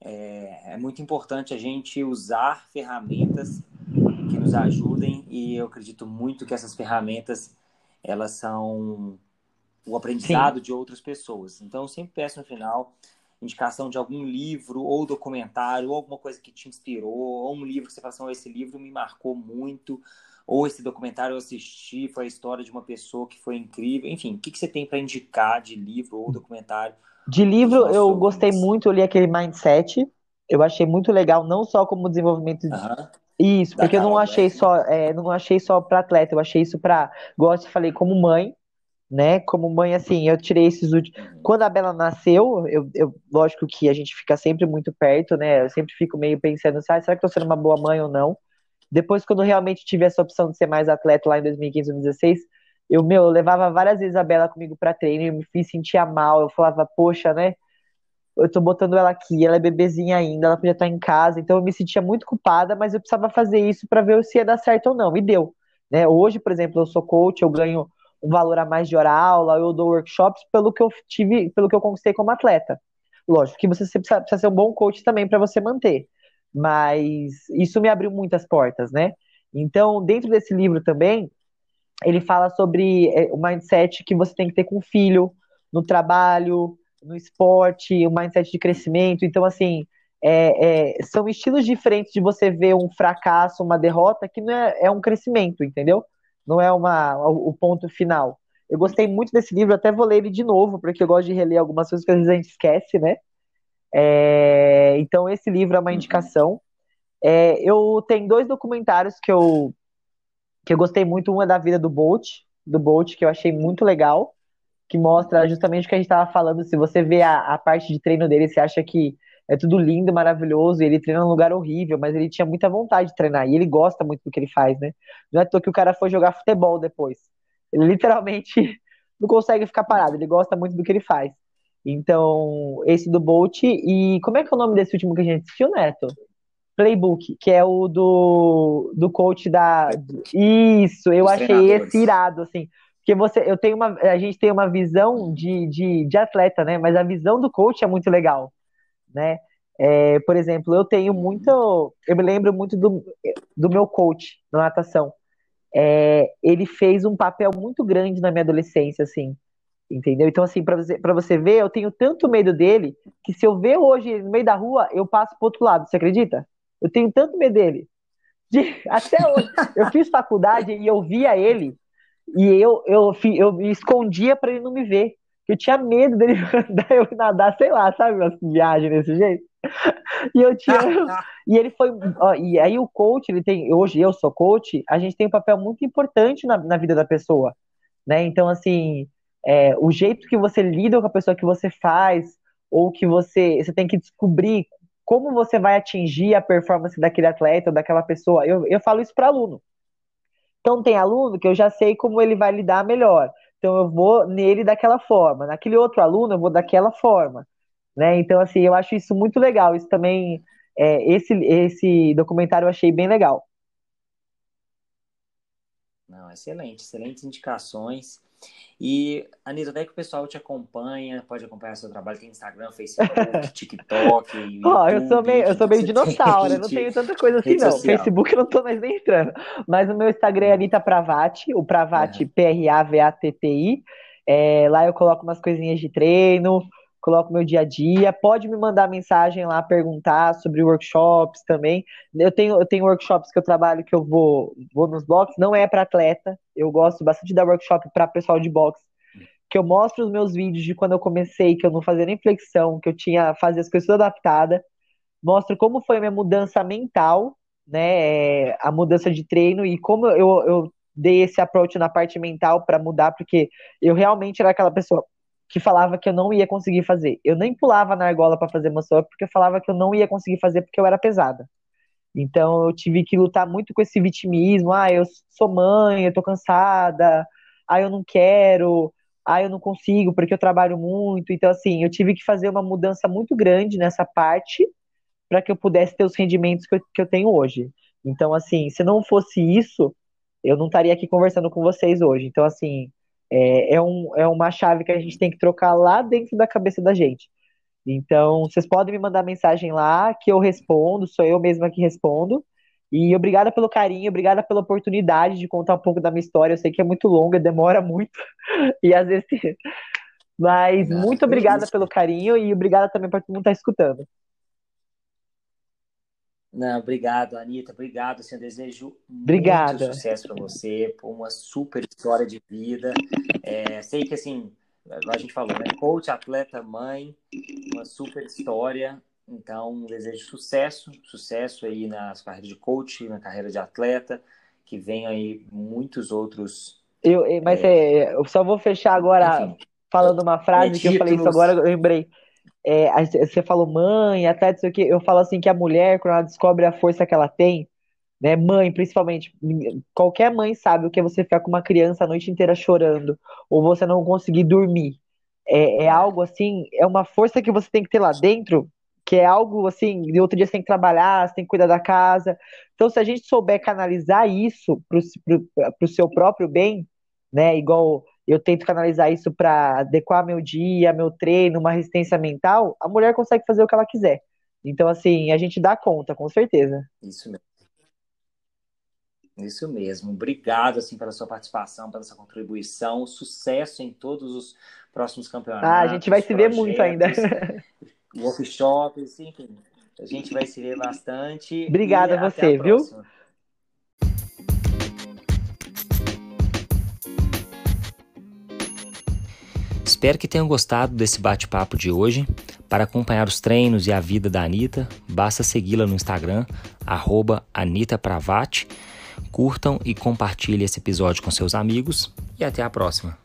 é, é muito importante a gente usar ferramentas que nos ajudem e eu acredito muito que essas ferramentas elas são o aprendizado Sim. de outras pessoas. Então eu sempre peço no final indicação de algum livro ou documentário ou alguma coisa que te inspirou ou um livro que você fala assim, oh, esse livro me marcou muito ou esse documentário eu assisti, foi a história de uma pessoa que foi incrível. Enfim, o que, que você tem para indicar de livro ou documentário? De livro, eu gostei muito, eu li aquele Mindset. Eu achei muito legal, não só como desenvolvimento isso, porque eu não achei só, é, não achei só para atleta, eu achei isso para, gosto falei, como mãe, né? Como mãe, assim, eu tirei esses últimos. Uhum. Quando a Bela nasceu, eu, eu, lógico que a gente fica sempre muito perto, né? Eu sempre fico meio pensando, ah, será que eu tô sendo uma boa mãe ou não? Depois, quando eu realmente tive essa opção de ser mais atleta lá em 2015, 2016, eu, meu, eu levava várias vezes a Bela comigo para treino e eu me fiz sentir mal. Eu falava, poxa, né? Eu tô botando ela aqui, ela é bebezinha ainda, ela podia estar em casa, então eu me sentia muito culpada, mas eu precisava fazer isso para ver se ia dar certo ou não, e deu. Né? Hoje, por exemplo, eu sou coach, eu ganho um valor a mais de hora aula, eu dou workshops pelo que eu tive, pelo que eu conquistei como atleta. Lógico que você precisa, precisa ser um bom coach também para você manter, mas isso me abriu muitas portas, né? Então, dentro desse livro também, ele fala sobre é, o mindset que você tem que ter com o filho, no trabalho, no esporte, um mindset de crescimento. Então, assim, é, é, são estilos diferentes de você ver um fracasso, uma derrota, que não é, é um crescimento, entendeu? Não é uma, o ponto final. Eu gostei muito desse livro, até vou ler ele de novo, porque eu gosto de reler algumas coisas que às vezes a gente esquece, né? É, então, esse livro é uma indicação. É, eu tenho dois documentários que eu, que eu gostei muito. Um é da vida do Bolt, do Bolt, que eu achei muito legal, que mostra justamente o que a gente estava falando. Se você vê a, a parte de treino dele, você acha que é tudo lindo, maravilhoso, e ele treina num lugar horrível, mas ele tinha muita vontade de treinar, e ele gosta muito do que ele faz, né? Não é à toa que o cara foi jogar futebol depois. Ele literalmente não consegue ficar parado, ele gosta muito do que ele faz. Então, esse do Bolt, e como é que é o nome desse último que a gente assistiu, Neto? Playbook, que é o do, do coach da. Isso, eu achei esse irado, assim. Porque você, eu tenho uma, a gente tem uma visão de, de, de atleta, né? Mas a visão do coach é muito legal né? É, por exemplo, eu tenho muito, eu me lembro muito do, do meu coach na natação. É, ele fez um papel muito grande na minha adolescência, assim, entendeu? Então, assim, para você, pra você ver, eu tenho tanto medo dele que se eu ver hoje no meio da rua, eu passo pro outro lado, você acredita? Eu tenho tanto medo dele. De, até hoje, eu fiz faculdade e eu via ele e eu, eu, eu me escondia para ele não me ver eu tinha medo dele eu nadar, sei lá, sabe, umas viagens desse jeito. E eu tinha. e ele foi. Ó, e aí o coach, ele tem. Hoje eu sou coach, a gente tem um papel muito importante na, na vida da pessoa. Né? Então, assim, é, o jeito que você lida com a pessoa que você faz, ou que você. Você tem que descobrir como você vai atingir a performance daquele atleta ou daquela pessoa. Eu, eu falo isso para aluno. Então, tem aluno que eu já sei como ele vai lidar melhor. Então eu vou nele daquela forma, naquele outro aluno eu vou daquela forma, né? Então assim eu acho isso muito legal. Isso também é, esse esse documentário eu achei bem legal. Não, excelente, excelentes indicações. E, Anitta, onde é que o pessoal te acompanha? Pode acompanhar seu trabalho? Tem Instagram, Facebook, TikTok, Ó, oh, eu sou meio, eu sou meio dinossauro, não tenho tanta coisa assim, não. Social. Facebook eu não tô mais nem entrando. Mas o meu Instagram é Anitta Pravati, o Pravati, uhum. P-R-A-V-A-T-T-I. É, lá eu coloco umas coisinhas de treino, coloco meu dia a dia. Pode me mandar mensagem lá, perguntar sobre workshops também. Eu tenho, eu tenho workshops que eu trabalho que eu vou, vou nos box, não é para atleta. Eu gosto bastante dar workshop para pessoal de box, que eu mostro os meus vídeos de quando eu comecei, que eu não fazia nem flexão, que eu tinha fazia as coisas tudo adaptada. Mostro como foi a minha mudança mental, né, é, a mudança de treino e como eu, eu dei esse approach na parte mental para mudar, porque eu realmente era aquela pessoa que falava que eu não ia conseguir fazer. Eu nem pulava na argola para fazer muscle porque eu falava que eu não ia conseguir fazer porque eu era pesada. Então eu tive que lutar muito com esse vitimismo, ah, eu sou mãe, eu tô cansada, ah, eu não quero, ah, eu não consigo porque eu trabalho muito. Então assim, eu tive que fazer uma mudança muito grande nessa parte para que eu pudesse ter os rendimentos que eu, que eu tenho hoje. Então assim, se não fosse isso, eu não estaria aqui conversando com vocês hoje. Então assim, é, é, um, é uma chave que a gente tem que trocar lá dentro da cabeça da gente. Então, vocês podem me mandar mensagem lá que eu respondo, sou eu mesma que respondo. E obrigada pelo carinho, obrigada pela oportunidade de contar um pouco da minha história. Eu sei que é muito longa, demora muito, e às vezes. Mas Não, muito obrigada pelo carinho e obrigada também por todo mundo estar escutando. Não, obrigado, Anitta. Obrigado. Assim, eu desejo Obrigada. muito sucesso para você, por uma super história de vida. É, sei que, assim, a gente falou, né? Coach, atleta, mãe, uma super história. Então, desejo sucesso, sucesso aí nas carreiras de coach, na carreira de atleta, que venham aí muitos outros. Eu, mas é, é, eu só vou fechar agora enfim, falando uma frase que eu falei isso agora, eu lembrei é, você falou mãe, até isso aqui, eu falo assim que a mulher, quando ela descobre a força que ela tem, né, mãe, principalmente, qualquer mãe sabe o que é você ficar com uma criança a noite inteira chorando, ou você não conseguir dormir. É, é algo assim, é uma força que você tem que ter lá dentro, que é algo assim, de outro dia você tem que trabalhar, você tem que cuidar da casa. Então, se a gente souber canalizar isso para o seu próprio bem, né, igual eu tento canalizar isso para adequar meu dia, meu treino, uma resistência mental, a mulher consegue fazer o que ela quiser. Então, assim, a gente dá conta, com certeza. Isso mesmo. Isso mesmo. Obrigado assim pela sua participação, pela sua contribuição. Sucesso em todos os próximos campeonatos. Ah, a gente vai se ver muito ainda. Workshops, enfim. A gente vai se ver bastante. Obrigada a você, viu? Espero que tenham gostado desse bate-papo de hoje. Para acompanhar os treinos e a vida da Anitta, basta segui-la no Instagram, AnitaPravati. Curtam e compartilhem esse episódio com seus amigos e até a próxima.